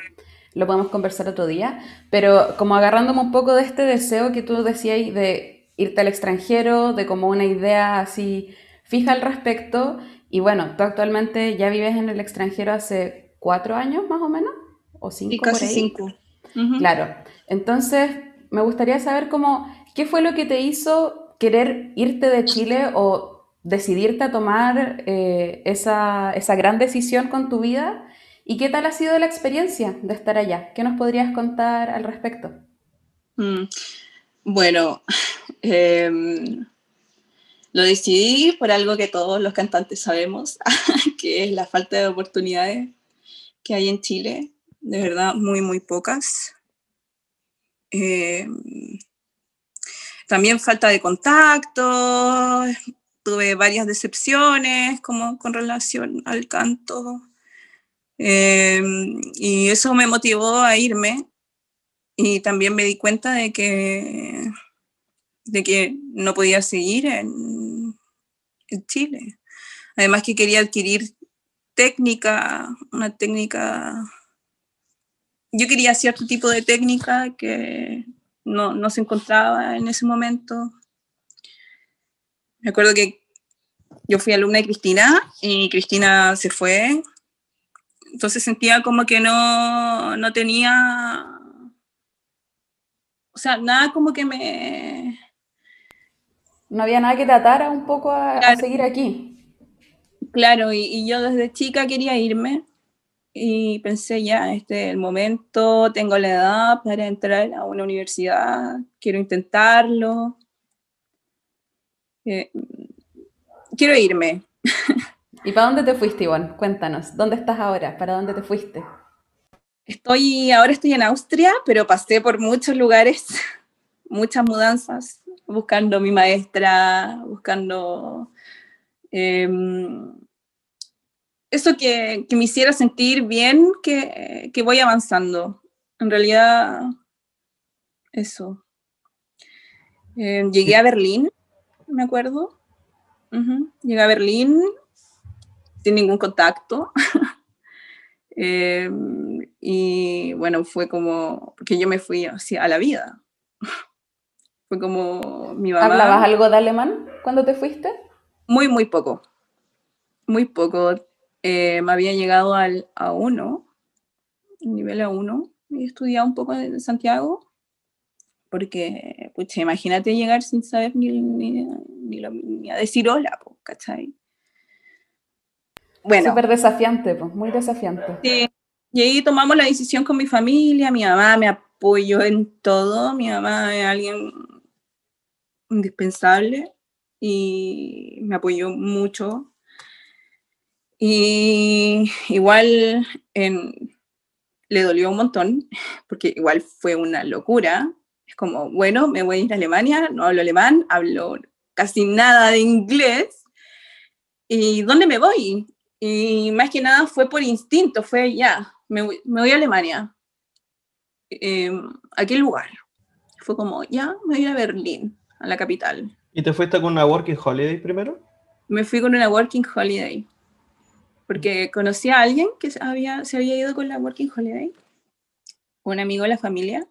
lo podemos conversar otro día, pero como agarrándome un poco de este deseo que tú decías de irte al extranjero, de como una idea así fija al respecto, y bueno, tú actualmente ya vives en el extranjero hace cuatro años más o menos, o cinco. Y casi cinco. Claro, entonces me gustaría saber cómo, ¿qué fue lo que te hizo querer irte de Chile o decidirte a tomar eh, esa, esa gran decisión con tu vida? ¿Y qué tal ha sido la experiencia de estar allá? ¿Qué nos podrías contar al respecto? Mm, bueno, em, lo decidí por algo que todos los cantantes sabemos, que es la falta de oportunidades que hay en Chile, de verdad muy, muy pocas. Em, también falta de contacto, tuve varias decepciones como con relación al canto. Em, y eso me motivó a irme y también me di cuenta de que, de que no podía seguir en, en Chile. Además que quería adquirir técnica, una técnica... Yo quería cierto tipo de técnica que no, no se encontraba en ese momento. Me acuerdo que yo fui alumna de Cristina y Cristina se fue entonces sentía como que no, no tenía, o sea, nada como que me... No había nada que te atara un poco a, seguir aquí. Claro, y, yo desde chica quería irme y pensé ya, este es el momento, tengo la edad para entrar a una universidad, quiero intentarlo. Eh, quiero irme. ¿Y para dónde te fuiste, Iván? Cuéntanos, ¿dónde estás ahora? ¿Para dónde te fuiste? Estoy, ahora estoy en Austria, pero pasé por muchos lugares, muchas mudanzas, buscando mi maestra, buscando em, eso que, me hiciera sentir bien, que, voy avanzando. En realidad, eso. Em, llegué a Berlín, me acuerdo. Llegué a Berlín sin ningún contacto. Em, y bueno, fue como, porque yo me fui así a la vida. fue como mi mamá. ¿Hablabas algo de alemán cuando te fuiste? Muy, muy poco. Muy poco. Eh, me había llegado al A1, nivel A1, y estudiado un poco en Santiago, porque, pucha, imagínate llegar sin saber ni, ni, ni, a decir hola, ¿cachai? Bueno. Súper desafiante, pues, muy desafiante. Sí, y ahí tomamos la decisión con mi familia, mi mamá me apoyó en todo, mi mamá es alguien indispensable y me apoyó mucho. Y igual le dolió un montón, porque igual fue una locura. Es como, bueno, me voy a ir a Alemania, no hablo alemán, hablo casi nada de inglés. ¿Y dónde me voy? Y más que nada fue por instinto, fue ya, me voy, a Alemania. Em, ¿A qué lugar? Fue como, ya, me voy a Berlín, a la capital. ¿Y te fuiste con una Working Holiday primero? Me fui con una Working Holiday. Porque conocí a alguien que había, se había ido con la Working Holiday, un amigo de la familia.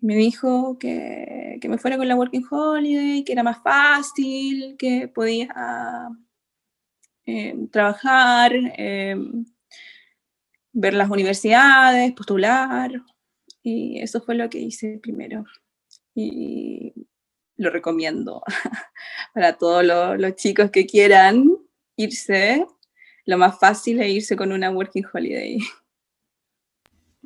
Me dijo que, que me fuera con la Working Holiday, que era más fácil, que podía em, trabajar, eh, ver las universidades, postular, y eso fue lo que hice primero. Y lo recomiendo para todos los, chicos que quieran irse. Lo más fácil es irse con una Working Holiday.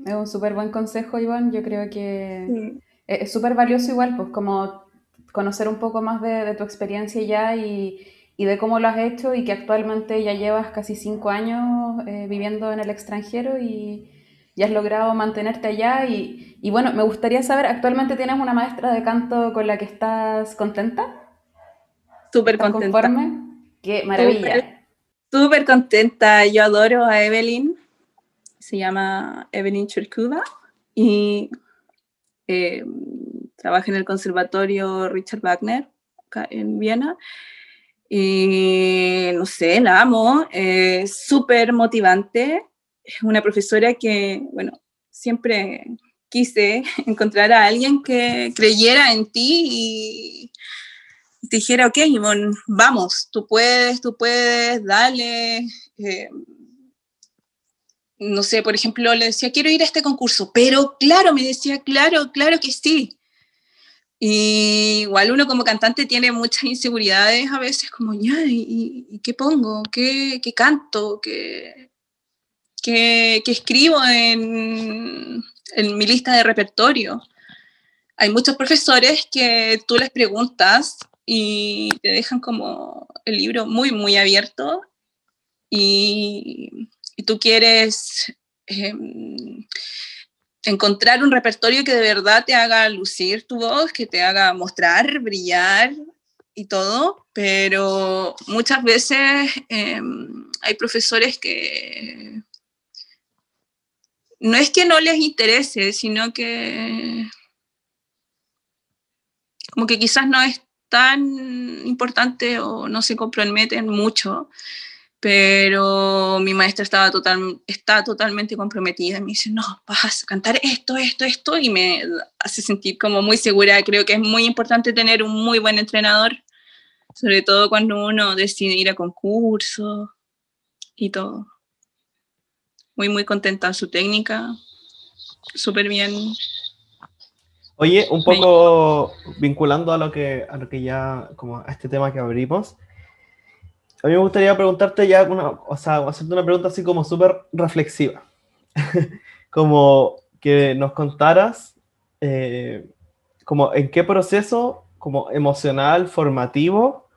Es un súper buen consejo, Iván. Yo creo que es súper valioso igual, pues como conocer un poco más de, de tu experiencia ya y, y de cómo lo has hecho y que actualmente ya llevas casi cinco años eh, viviendo en el extranjero y, ya has logrado mantenerte allá. Y, y, bueno, me gustaría saber, ¿actualmente tienes una maestra de canto con la que estás contenta? Súper contenta. conforme? Qué maravilla. Súper contenta. Yo adoro a Evelyn. Se llama Evelyn Cherkuba y eh, trabaja en el Conservatorio Richard Wagner acá en Viena y no sé, la amo, súper motivante. Es una profesora que, bueno, siempre quise encontrar a alguien que creyera en ti y te dijera, ok, Ivonne, vamos, tú puedes, tú puedes, dale. Eh, no sé, por ejemplo, le decía, quiero ir a este concurso, pero claro, me decía, claro, claro que sí. Y igual uno como cantante tiene muchas inseguridades a veces, como, ya, ¿y, qué pongo? ¿Qué, qué canto? ¿Qué, qué, escribo en, en, mi lista de repertorio? Hay muchos profesores que tú les preguntas y te dejan como el libro muy, muy abierto y, y tú quieres... Eh, encontrar un repertorio que de verdad te haga lucir tu voz, que te haga mostrar, brillar y todo, pero muchas veces em, hay profesores que no es que no les interese, sino que como que quizás no es tan importante o no se comprometen mucho pero mi maestra estaba total, está totalmente comprometida. Me dice, no, vas a cantar esto, esto, esto, y me hace sentir como muy segura. Creo que es muy importante tener un muy buen entrenador, sobre todo cuando uno decide ir a concursos y todo. Muy, muy contenta su técnica, súper bien. Oye, un poco vinculando a lo que, a lo que ya, como a este tema que abrimos, a mí me gustaría preguntarte ya, una, o sea, hacerte una pregunta así como súper reflexiva. como que nos contaras eh, como en qué proceso como emocional, formativo,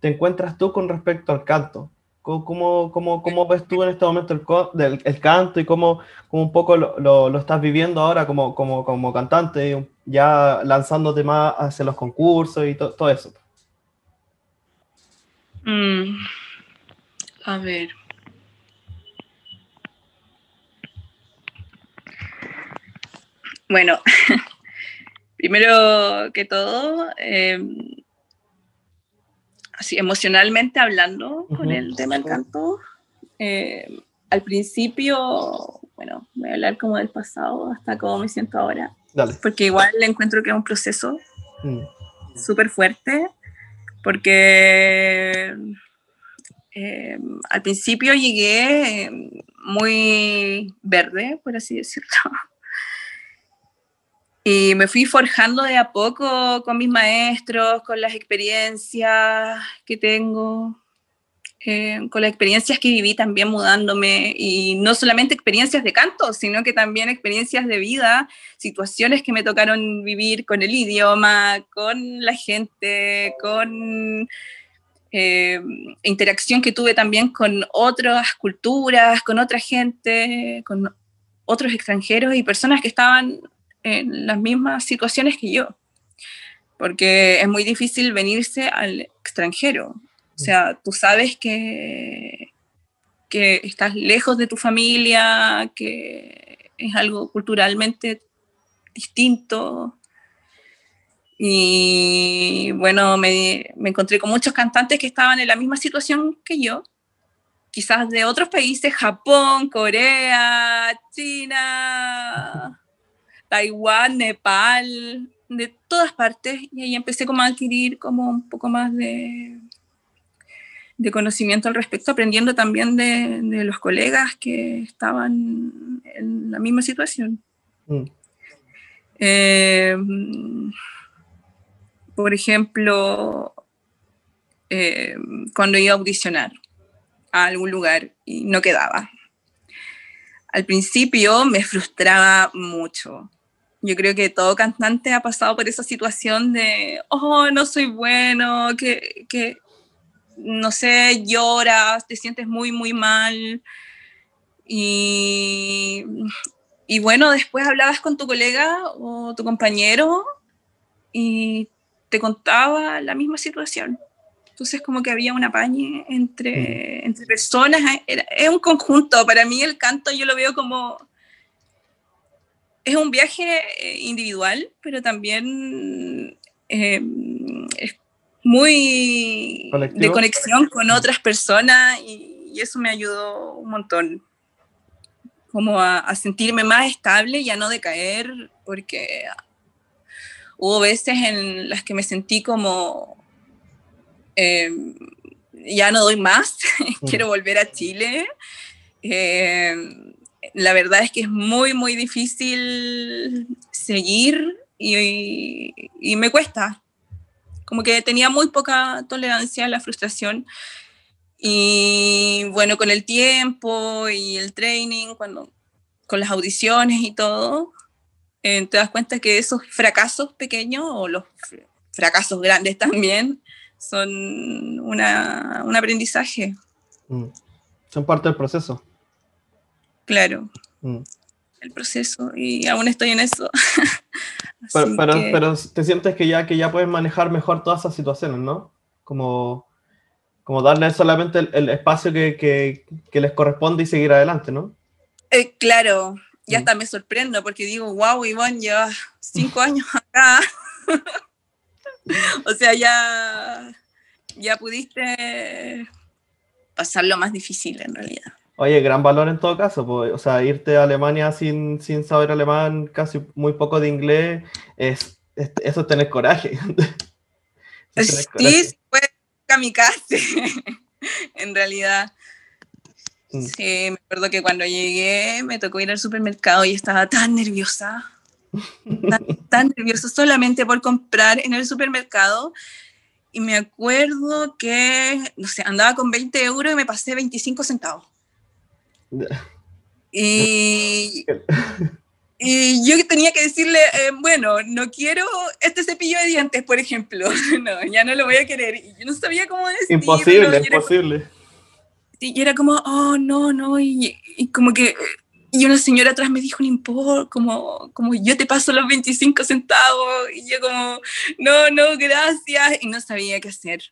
te encuentras tú con respecto al canto. ¿Cómo, cómo, cómo ves tú en este momento el, el canto y cómo, cómo, un poco lo, estás viviendo ahora como, como, como cantante, ya lanzándote más hacia los concursos y todo eso? Mm, a ver. Bueno, primero que todo, em, así emocionalmente hablando con el tema del canto, em, al principio, bueno, voy a hablar como del pasado hasta cómo me siento ahora. Porque igual le encuentro que es un proceso mm. súper fuerte porque eh, al principio llegué eh, muy verde, por así decirlo. Y me fui forjando de a poco con mis maestros, con las experiencias que tengo, eh, con las experiencias que viví también mudándome, y no solamente experiencias de canto, sino que también experiencias de vida, situaciones que me tocaron vivir con el idioma, con la gente, con eh, interacción que tuve también con otras culturas, con otra gente, con otros extranjeros y personas que estaban en las mismas situaciones que yo. Porque es muy difícil venirse al extranjero. O sea, tú sabes que, que estás lejos de tu familia, que es algo culturalmente distinto. Y bueno, me, me, encontré con muchos cantantes que estaban en la misma situación que yo, quizás de otros países, Japón, Corea, China, Taiwán, Nepal, de todas partes. Y ahí empecé como a adquirir como un poco más de, de conocimiento al respecto, aprendiendo también de, de, los colegas que estaban en la misma situación. Mm. Eh, por ejemplo, eh, cuando iba a audicionar a algún lugar y no quedaba. Al principio me frustraba mucho. Yo creo que todo cantante ha pasado por esa situación de, oh, no soy bueno, que, que no sé, lloras, te sientes muy, muy mal. Y, y bueno, después hablabas con tu colega o tu compañero y te contaba la misma situación. Entonces como que había una pañe entre, mm. entre personas, es un conjunto, para mí el canto yo lo veo como, es un viaje eh, individual, pero también em, es muy de conexión con otras personas y, eso me ayudó un montón, como a, a sentirme más estable y a no decaer, porque hubo veces en las que me sentí como, eh, ya no doy más, quiero volver a Chile. Eh, la verdad es que es muy, muy difícil seguir y, y, me cuesta. Como que tenía muy poca tolerancia a la frustración. Y bueno, con el tiempo y el training, cuando, con las audiciones y todo, eh, te das cuenta que esos fracasos pequeños o los fracasos grandes también son una, un aprendizaje. Mm. Son parte del proceso. Claro. Mm. El proceso. Y aún estoy en eso. pero, pero, pero, te sientes que ya, que ya puedes manejar mejor todas esas situaciones, ¿no? Como, como darle solamente el, espacio que, que, que, les corresponde y seguir adelante, ¿no? Eh, claro, ya hasta me sorprendo porque digo, wow, Iván, llevas cinco años acá. o sea, ya, ya pudiste pasar lo más difícil en realidad. Oye, gran valor en todo caso, o sea, irte a Alemania sin, sin saber alemán, casi muy poco de inglés, es, eso es tener coraje. sí, fue kamikaze, en realidad. Mm. Sí, me acuerdo que cuando llegué me tocó ir al supermercado y estaba tan nerviosa, tan, nerviosa solamente por comprar en el supermercado. Y me acuerdo que, no sé, andaba con 20 euros y me pasé 25 centavos. Y, y yo tenía que decirle, eh, bueno, no quiero este cepillo de dientes, por ejemplo. No, ya no lo voy a querer. Y yo no sabía cómo decirlo. Imposible, imposible y era como, oh, no, no, y, como que, y una señora atrás me dijo, no importa, como, como yo te paso los 25 centavos, y yo como, no, no, gracias, y no sabía qué hacer.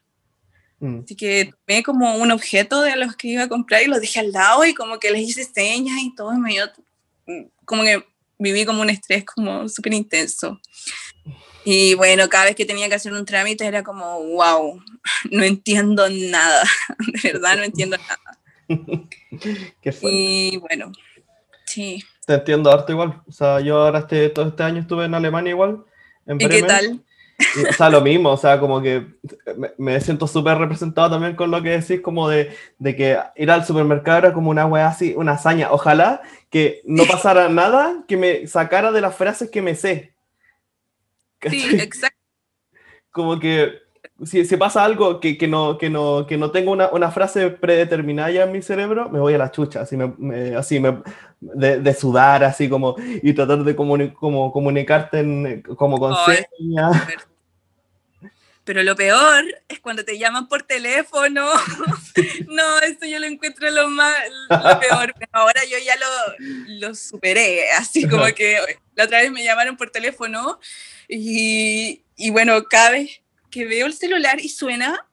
Mm. Así que tomé como un objeto de los que iba a comprar y lo dejé al lado y como que les hice señas y todo, y me dio, como que viví como un estrés como súper intenso. Y bueno, cada vez que tenía que hacer un trámite era como, wow, no entiendo nada, de verdad no entiendo nada. Qué y bueno, sí. Te entiendo harto igual. O sea, yo ahora este, todo este año estuve en Alemania igual. En ¿Y qué tal? O sea, lo mismo, o sea, como que me, siento súper representado también con lo que decís, como de, de, que ir al supermercado era como una wea así, una hazaña. Ojalá que no pasara nada que me sacara de las frases que me sé. Sí, exacto. Como que si, si pasa algo que, que, no, que, no, que no tengo una, una, frase predeterminada ya en mi cerebro, me voy a la chucha, así, me, me así me, de, de, sudar, así como, y tratar de comuni como comunicarte en, como con oh, señas. Pero lo peor es cuando te llaman por teléfono. no, eso yo lo encuentro lo más lo peor. Pero ahora yo ya lo, lo superé. Así como que la otra vez me llamaron por teléfono y, y bueno, cada vez que veo el celular y suena,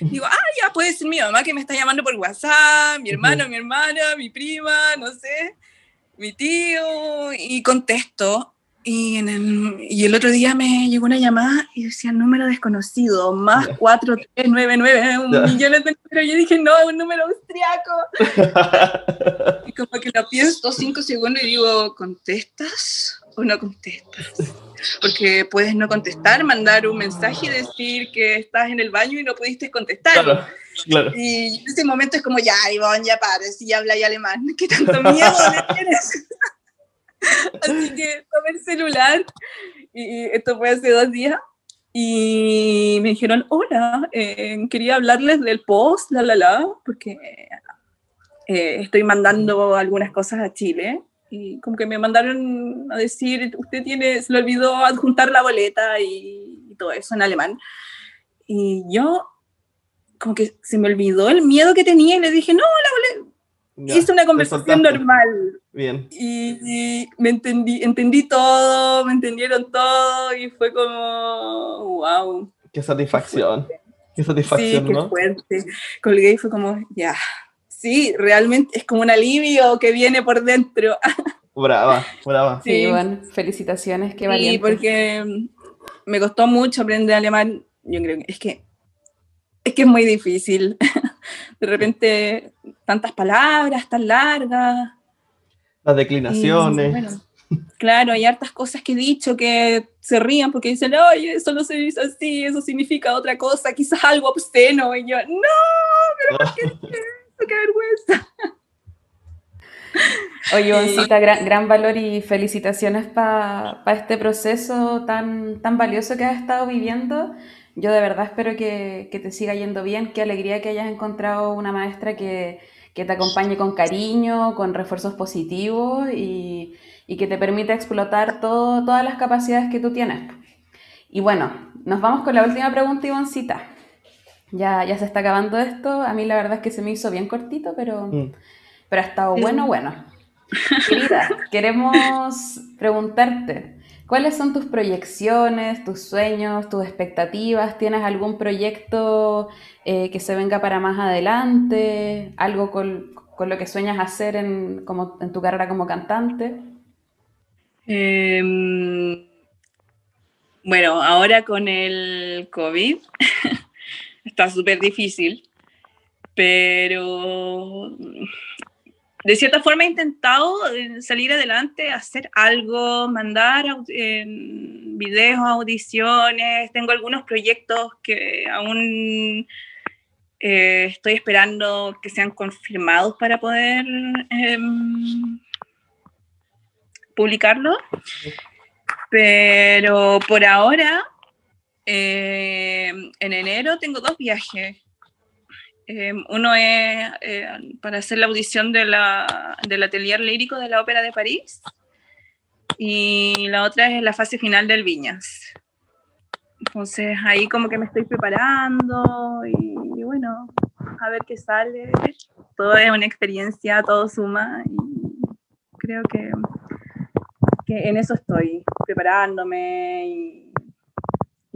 digo, ah, ya puede ser mi mamá que me está llamando por WhatsApp, mi hermano, mi hermana, mi prima, no sé, mi tío, y contesto. Y, en el, y el otro día me llegó una llamada y decía número desconocido, más 4399, un millón de números. Y yo dije, no, es un número austriaco. y como que lo pienso cinco segundos y digo, ¿contestas o no contestas? Porque puedes no contestar, mandar un mensaje y decir que estás en el baño y no pudiste contestar. Claro, claro. Y en ese momento es como, ya, Ivonne, ya pares, y habla y alemán. ¿Qué tanto miedo le tienes? Así que tomé el celular y esto fue hace dos días y me dijeron, hola, eh, quería hablarles del post, la, la, la, porque eh, estoy mandando algunas cosas a Chile y como que me mandaron a decir, usted tiene, se le olvidó adjuntar la boleta y, y todo eso en alemán. Y yo como que se me olvidó el miedo que tenía y le dije, no, la boleta, Hice una conversación normal. Bien. Y, y, me entendí, entendí todo, me entendieron todo y fue como, wow. Qué satisfacción. Qué satisfacción, sí, ¿no? Qué fuerte. Colgué y fue como, ya. Sí, realmente es como un alivio que viene por dentro. Brava, brava. Sí, sí bueno, felicitaciones, qué valiente. Sí, porque me costó mucho aprender alemán. Yo creo que es que es que es muy difícil. De repente, tantas palabras tan largas. Las declinaciones. Y, bueno, claro, hay hartas cosas que he dicho que se rían porque dicen, oye, eso no se dice así, eso significa otra cosa, quizás algo obsceno. Y yo, no, pero ¿por qué es eso? ¡Qué vergüenza! Oye, Boncita, gran, gran, valor y felicitaciones para pa este proceso tan, tan valioso que has estado viviendo. Yo de verdad espero que, que, te siga yendo bien, qué alegría que hayas encontrado una maestra que, que te acompañe con cariño, con refuerzos positivos y, y que te permita explotar todo, todas las capacidades que tú tienes. Y bueno, nos vamos con la última pregunta, Ivoncita. Ya, ya se está acabando esto. A mí la verdad es que se me hizo bien cortito, pero, mm. pero ha estado bueno, bueno. Querida, queremos preguntarte, ¿Cuáles son tus proyecciones, tus sueños, tus expectativas? ¿Tienes algún proyecto eh, que se venga para más adelante? ¿Algo con, con lo que sueñas hacer en, como, en tu carrera como cantante? Eh, bueno, ahora con el COVID está súper difícil, pero de cierta forma he intentado eh, salir adelante, hacer algo, mandar videos, audiciones. Tengo algunos proyectos que aún eh, estoy esperando que sean confirmados para poder eh, publicarlo. Pero por ahora, eh, en enero tengo dos viajes eh, uno es eh, para hacer la audición de la, del atelier lírico de la Ópera de París y la otra es la fase final del Viñas. Entonces ahí como que me estoy preparando y, y bueno, a ver qué sale. Todo es una experiencia, todo suma y creo que, que en eso estoy, preparándome y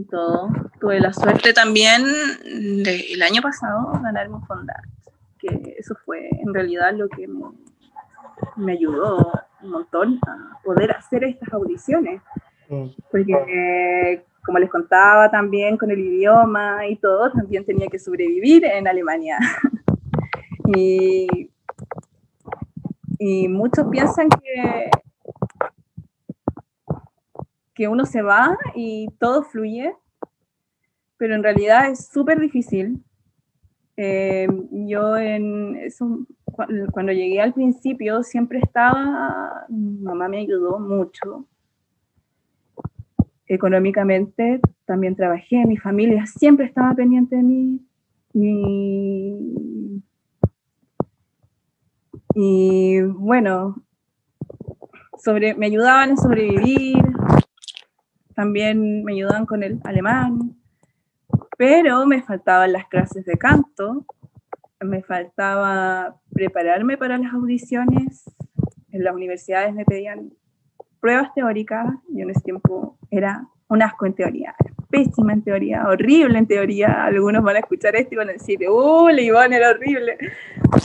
y todo. Tuve la suerte también de, el año pasado ganarme un Fondat, que eso fue en realidad lo que me, me ayudó un montón a poder hacer estas audiciones. Mm. Porque, como les contaba también con el idioma y todo, también tenía que sobrevivir en Alemania. y, y muchos piensan que que uno se va y todo fluye, pero en realidad es súper difícil. Eh, yo en eso, cuando llegué al principio siempre estaba, mamá me ayudó mucho. económicamente, también trabajé, mi familia siempre estaba pendiente de mí. Y, y bueno, sobre, me ayudaban a sobrevivir, también me ayudaban con el alemán, pero me faltaban las clases de canto, me faltaba prepararme para las audiciones, en las universidades me pedían pruebas teóricas, yo en ese tiempo era un asco en teoría, pésima en teoría, horrible en teoría, algunos van a escuchar esto y van a decir, ¡uh, Iván era horrible!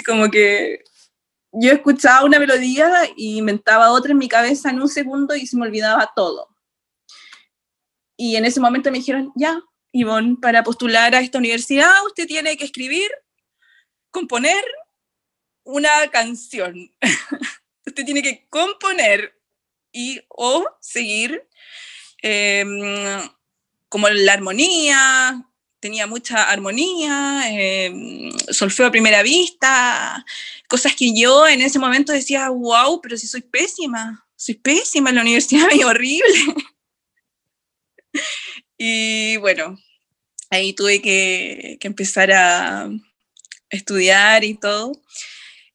Como que yo escuchaba una melodía y inventaba otra en mi cabeza en un segundo y se me olvidaba todo. Y en ese momento me dijeron, ya, Ivonne, para postular a esta universidad usted tiene que escribir, componer una canción. usted tiene que componer y o seguir em, como la armonía, tenía mucha armonía, em, solfeo a primera vista, cosas que yo en ese momento decía, wow, pero si soy pésima, soy pésima en la universidad, y horrible. Y bueno, ahí tuve que, empezar a estudiar y todo.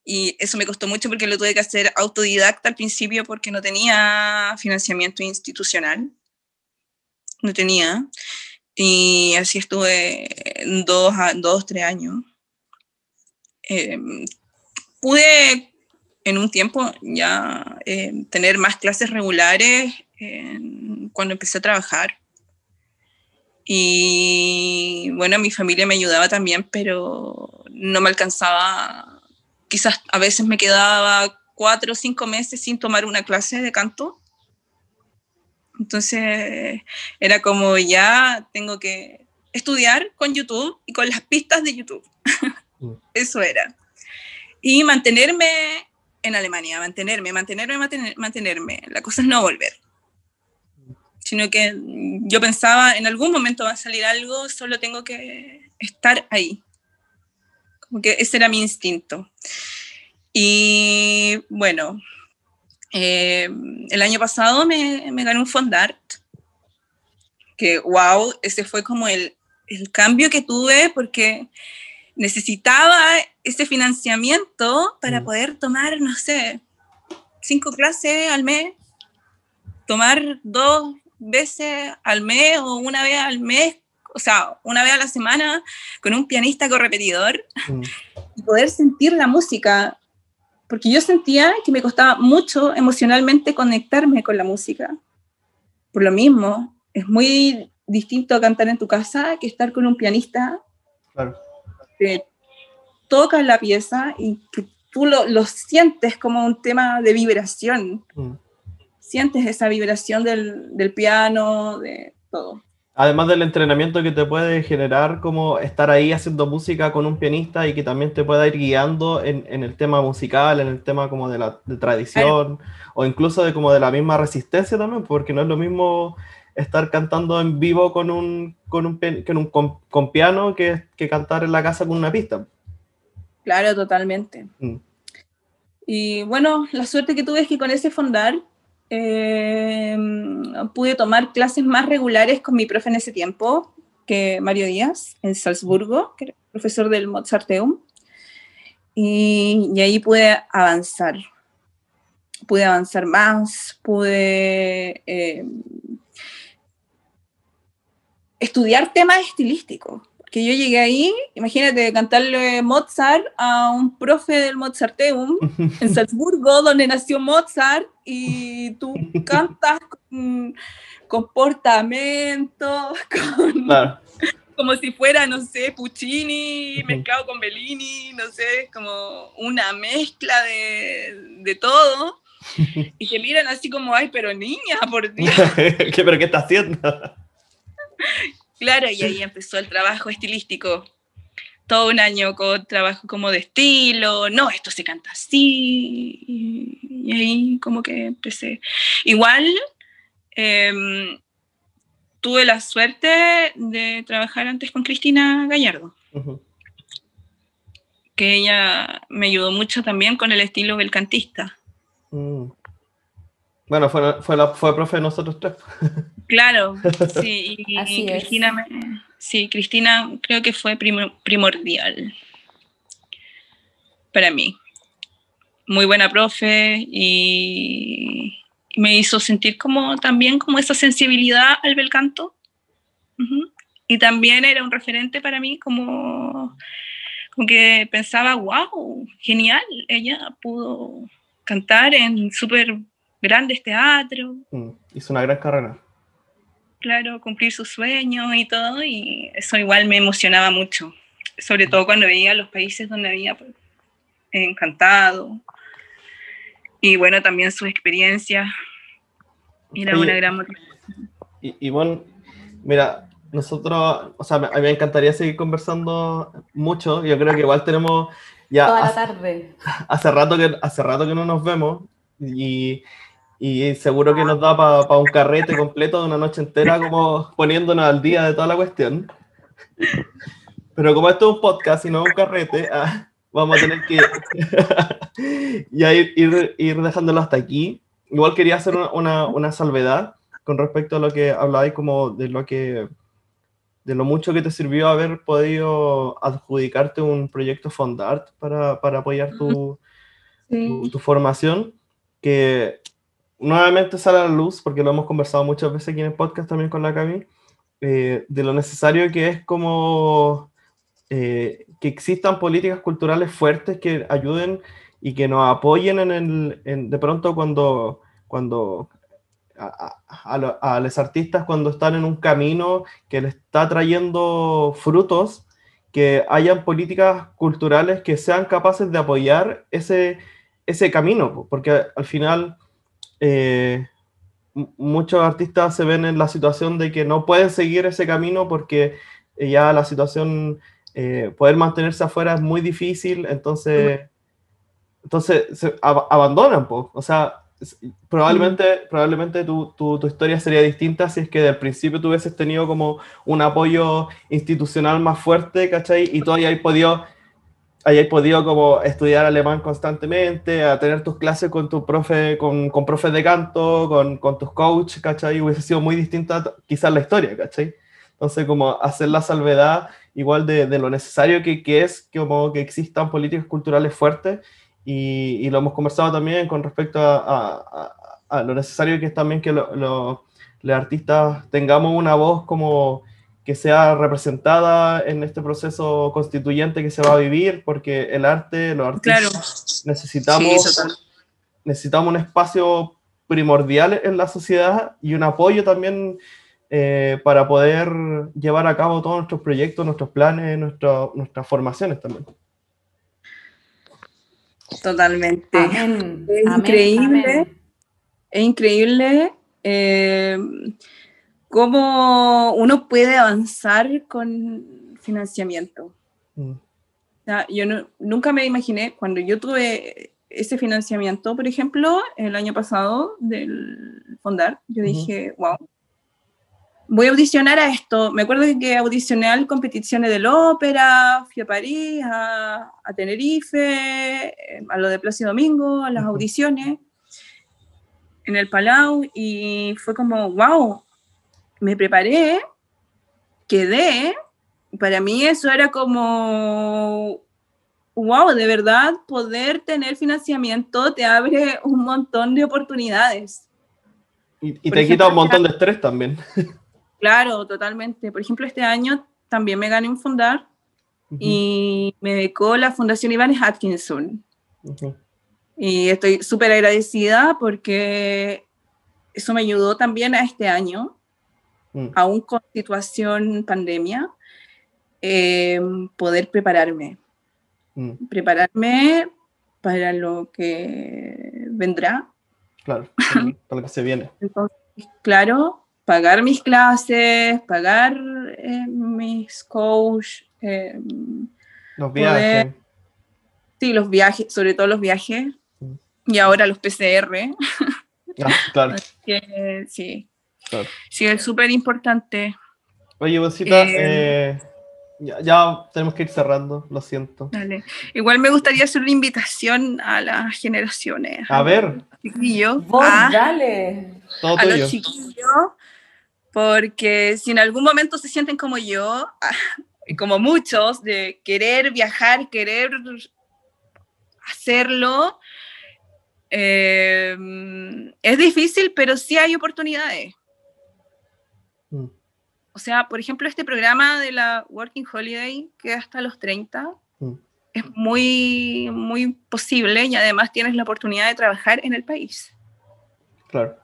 Y eso me costó mucho porque lo tuve que hacer autodidacta al principio porque no tenía financiamiento institucional. No tenía. Y así estuve dos, dos tres años. Em, pude en un tiempo ya em, tener más clases regulares cuando empecé a trabajar. Y bueno, mi familia me ayudaba también, pero no me alcanzaba. Quizás a veces me quedaba cuatro o cinco meses sin tomar una clase de canto. Entonces era como ya tengo que estudiar con YouTube y con las pistas de YouTube. Mm. Eso era. Y mantenerme en Alemania, mantenerme, mantenerme, mantenerme, mantenerme. La cosa es no volver sino que yo pensaba, en algún momento va a salir algo, solo tengo que estar ahí. Como que ese era mi instinto. Y bueno, eh, el año pasado me, me, gané un Fondart, que wow, ese fue como el, el cambio que tuve porque necesitaba ese financiamiento para mm. poder tomar, no sé, cinco clases al mes, tomar dos veces al mes o una vez al mes, o sea, una vez a la semana con un pianista correpetidor mm. y poder sentir la música. Porque yo sentía que me costaba mucho emocionalmente conectarme con la música. Por lo mismo, es muy distinto cantar en tu casa que estar con un pianista claro. que toca la pieza y que tú lo, lo sientes como un tema de vibración. Mm sientes esa vibración del, del piano, de todo. Además del entrenamiento que te puede generar como estar ahí haciendo música con un pianista y que también te pueda ir guiando en, en el tema musical, en el tema como de la de tradición o incluso de como de la misma resistencia también, porque no es lo mismo estar cantando en vivo con un, con un, con, un con, piano que, que, cantar en la casa con una pista. Claro, totalmente. Mm. Y bueno, la suerte que tuve es que con ese fondar Em, pude tomar clases más regulares con mi profe en ese tiempo, que Mario Díaz, en Salzburgo, que era profesor del Mozarteum, y, y ahí pude avanzar. Pude avanzar más, pude em, estudiar temas estilísticos que yo llegué ahí, imagínate, cantarle Mozart a un profe del Mozarteum en Salzburgo, donde nació Mozart, y tú cantas con comportamiento, con, como si fuera, no sé, Puccini mezclado con Bellini, no sé, como una mezcla de, de todo. Y que miran así como, ay, pero niña, por Dios. ¿Qué, ¿Pero qué está haciendo? Claro, y ahí empezó el trabajo estilístico. Todo un año con trabajo como de estilo, no, esto se canta así, y, ahí como que empecé. Igual em, tuve la suerte de trabajar antes con Cristina Gallardo, que ella me ayudó mucho también con el estilo belcantista. Mm. Bueno, fue, fue, la, fue profe de nosotros tres. Claro, sí, y, Así y. Cristina, me- sí, Cristina creo que fue primo- primordial para mí. Muy buena profe y me hizo sentir como también como esa sensibilidad al bel canto. Y también era un referente para mí como, como que pensaba, wow, genial, ella pudo cantar en súper grandes teatros, Mm, Hizo una gran carrera. claro, cumplir sus sueños y todo, y eso igual me emocionaba mucho, sobre todo cuando veía los países donde había pues, encantado. Y bueno, también su experiencia era Oye, una gran motivación. Y, y bueno, mira, nosotros, o sea, me- a mí me encantaría seguir conversando mucho. Yo creo que igual tenemos ya Toda la hace, tarde. hace rato que hace rato que no nos vemos y, y seguro que nos da para un carrete completo de una noche entera como poniéndonos al día de toda la cuestión. Pero como esto es un podcast y no un carrete, ah, vamos a tener que ya ir, ir, ir dejándolo hasta aquí. Igual quería hacer una, una, una salvedad con respecto a lo que hablabais como de lo que de lo mucho que te sirvió haber podido adjudicarte un proyecto Fondart para, para apoyar tu, tu, tu formación, que nuevamente sale a la luz, porque lo hemos conversado muchas veces aquí en el podcast también con la Cami, eh, de lo necesario que es como eh, que existan políticas culturales fuertes que ayuden y que nos apoyen en el, en- de pronto cuando, cuando a, a- a lo- a los artistas cuando están en un camino que les está trayendo frutos, que hayan políticas culturales que sean capaces de apoyar ese, ese camino, po, porque al final eh, muchos artistas se ven en la situación de que no pueden seguir ese camino porque ya la situación, eh, poder mantenerse afuera es muy difícil, entonces, entonces se ab- abandonan, po. o sea, probablemente, probablemente tu, tu, tu historia sería distinta si es que del principio tú hubieses tenido como un apoyo institucional más fuerte, ¿cachai? Y tú hayas podido, hayas podido como estudiar alemán constantemente, a tener tus clases con tu profe, con, con profes de canto, con, con tus coaches, ¿cachai? Hubiese sido muy distinta quizás la historia, ¿cachai? Entonces, como hacer la salvedad igual de, de lo necesario que, que es como que existan políticas culturales fuertes y, y lo hemos conversado también con respecto a, a- a- a lo necesario que es también que lo- lo- los artistas tengamos una voz como que sea representada en este proceso constituyente que se va a vivir, porque el arte, los artistas Claro, necesitamos, Sí, necesitamos un espacio primordial en la sociedad y un apoyo también eh, para poder llevar a cabo todos nuestros proyectos, nuestros planes, nuestra- nuestras formaciones también. totalmente. Amén. Es Amén, increíble. amén. Es increíble eh, cómo uno puede avanzar con financiamiento. Mm, O sea, yo no- nunca me imaginé, cuando yo tuve ese financiamiento, por ejemplo, el año pasado del Fondar, yo Ujú. dije, wow, voy a audicionar a esto. Me acuerdo que audicioné a competiciones del ópera, fui a París, a, a Tenerife, eh, a lo de Plácido Domingo, a las audiciones en el Palau y fue como, wow, me preparé, quedé. Para mí eso era como, wow, de verdad poder tener financiamiento te abre un montón de oportunidades. Y, te quita ejemplo, un montón de estrés también. Claro, totalmente. Por ejemplo, este año también me gané un fundar y me becó la Fundación Ivanes Atkinson. Y estoy súper agradecida porque eso me ayudó también a este año, mm, aún con situación pandemia, eh, poder prepararme. mm, Prepararme para lo que vendrá. claro, para- lo que se viene. Entonces, claro, pagar mis clases, pagar eh, mis coach, eh, Los Poder- viajes. sí, los viajes, sobre todo los viajes, Mm. y ahora los PCR, Ah, claro, sí, claro. sí, es súper importante. Oye, Bosita, Eh, eh, Ya, ya tenemos que ir cerrando, lo siento. Dale. Igual me gustaría hacer una invitación a las generaciones. A ver, chiquillos, Vos, a, dale. todo a los chiquillos, porque si en algún momento se sienten como yo, como muchos, de querer viajar, querer hacerlo, eh, es difícil, pero sí hay oportunidades. Mm, O sea, por ejemplo, este programa de la Working Holiday, que es hasta los 30, mm. es muy, muy posible y además tienes la oportunidad de trabajar en el país. Claro.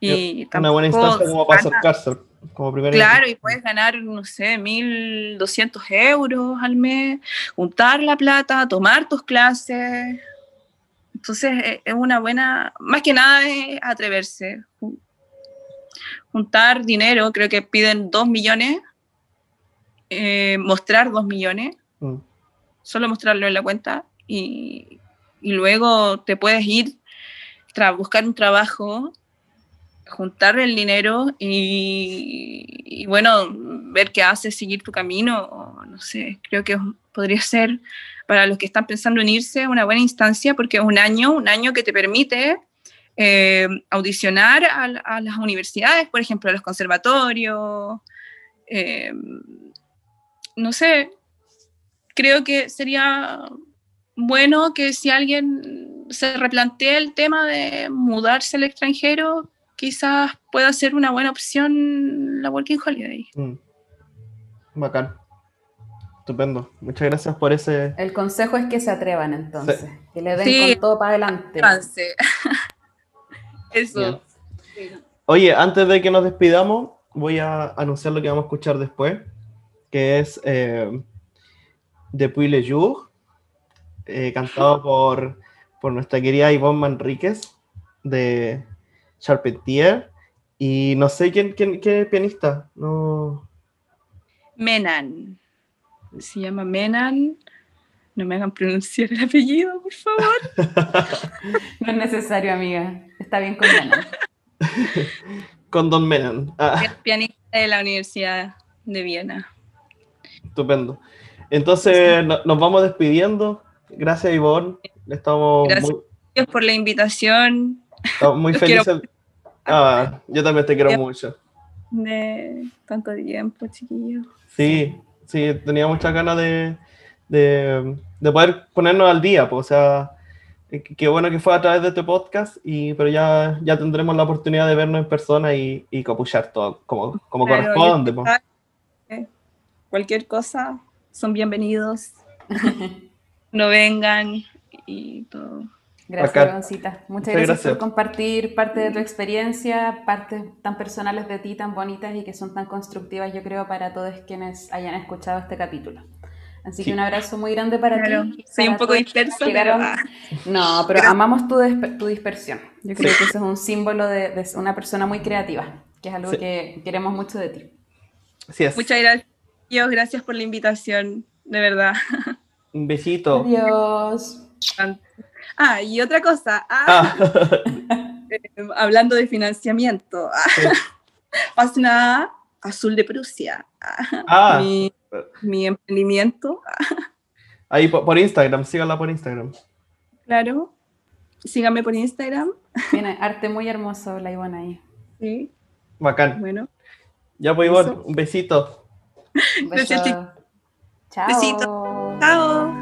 Y Una buena instancia como para acercarse. Como primera Claro, y puedes ganar, no sé, 1.200 euros al mes, juntar la plata, tomar tus clases. Entonces, e- es una buena, más que nada es atreverse. Jun- Juntar dinero, creo que piden 2 millones, eh, mostrar 2 millones, Mm, solo mostrarlo en la cuenta y, y luego te puedes ir, tra- buscar un trabajo, juntar el dinero y, y, bueno, ver qué haces, seguir tu camino, o no sé, creo que podría ser para los que están pensando en irse una buena instancia porque es un año, un año que te permite eh, audicionar a, a las universidades, por ejemplo, a los conservatorios, eh, no sé, creo que sería bueno que si alguien se replantea el tema de mudarse al extranjero, quizás pueda ser una buena opción la Working Holiday. mm. Bacán. Estupendo. Muchas gracias por ese. El consejo es que se atrevan entonces, que le den Sí. con todo para adelante. Avance. Eso. Oye, antes de que nos despidamos, voy a anunciar lo que vamos a escuchar después, que es eh, Depuis le jour, eh, cantado por, por nuestra querida Yvonne Manríquez de Charpentier. Y no sé quién, quién, qué pianista. No. Menan. Se llama Menan. No me hagan pronunciar el apellido, por favor. No es necesario, amiga. Está bien con Yana. Con Don Menan. Ah, Es pianista de la Universidad de Viena. estupendo. Entonces no- nos vamos despidiendo. Gracias, Ivonne. Estamos Gracias. muy, por la invitación estamos muy Los quiero. felices. Ah, yo también te quiero mucho. de tanto tiempo, chiquillos. Sí, sí, tenía muchas ganas de, de, de poder ponernos al día, pues, o sea, eh, qué bueno que fue a través de este podcast, y, pero ya, ya tendremos la oportunidad de vernos en persona y, y copuchar todo como, como Claro, corresponde. pues. eh, Cualquier cosa, son bienvenidos. no vengan y todo. Gracias. Ivoncita. Muchas Muchas gracias, gracias. por compartir parte de tu experiencia, partes tan personales de ti, tan bonitas y que son tan constructivas, yo creo, para todos quienes hayan escuchado este capítulo. Así Sí. que un abrazo muy grande para Claro, ti. soy para un poco dispersa, pero, ah. No, pero amamos tu, disper- tu dispersión. Yo creo que eso es un símbolo de, de una persona muy creativa, que es algo Sí. que queremos mucho de ti. Así es. Muchas gracias. Dios, gracias por la invitación, de verdad. Un besito. Adiós. Ah, y otra cosa, ah, Ah, eh, hablando de financiamiento, ah, página Azul de Prusia, mi, mi emprendimiento, ah, ahí por, por Instagram, síganla por Instagram. claro. Síganme por Instagram. Tiene arte muy hermoso la Ivonne ahí. Sí, Bacán. bueno. Ya pues, Ivonne, un besito. Un Gracias, beso. Chao. Besito. Chao.